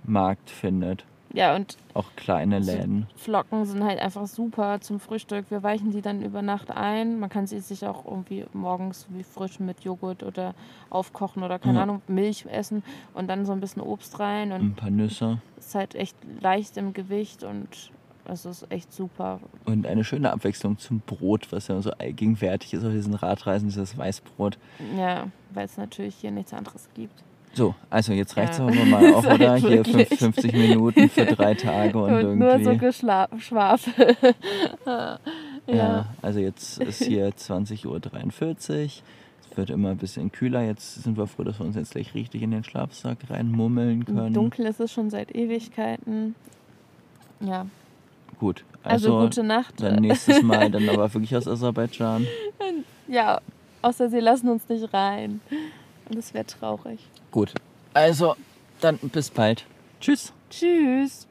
Speaker 1: Markt findet.
Speaker 3: Ja, und
Speaker 1: Auch kleine Läden.
Speaker 3: Flocken sind halt einfach super zum Frühstück. Wir weichen die dann über Nacht ein. Man kann sie sich auch irgendwie morgens wie frisch mit Joghurt oder aufkochen oder keine
Speaker 1: Ja.
Speaker 3: Ahnung, Milch essen und dann so ein bisschen Obst rein. Und
Speaker 1: Ein paar Nüsse.
Speaker 3: ist halt echt leicht im Gewicht und es ist echt super.
Speaker 1: Und eine schöne Abwechslung zum Brot, was ja so allgegenwärtig ist auf diesen Radreisen, dieses Weißbrot.
Speaker 3: Ja, weil es natürlich hier nichts anderes gibt.
Speaker 1: So, also jetzt reicht's
Speaker 3: Ja.
Speaker 1: aber mal
Speaker 3: halt
Speaker 1: oder? Hier
Speaker 3: wirklich.
Speaker 1: fünf- 50 Minuten für drei Tage und,
Speaker 3: Und, nur so
Speaker 1: irgendwie.
Speaker 3: Geschwafel. ja.
Speaker 1: ja. also jetzt ist hier 20.43 Uhr. Es wird immer ein bisschen kühler. Jetzt sind wir froh, dass wir uns jetzt gleich richtig in den Schlafsack reinmummeln können.
Speaker 3: Dunkel ist es schon seit Ewigkeiten. Ja,
Speaker 1: Gut,
Speaker 3: also,
Speaker 1: also,
Speaker 3: gute Nacht.
Speaker 1: dann nächstes Mal dann aber wirklich aus Aserbaidschan.
Speaker 3: Ja, außer sie lassen uns nicht rein. Und das wäre traurig.
Speaker 1: Gut, also dann bis bald. Tschüss.
Speaker 3: Tschüss.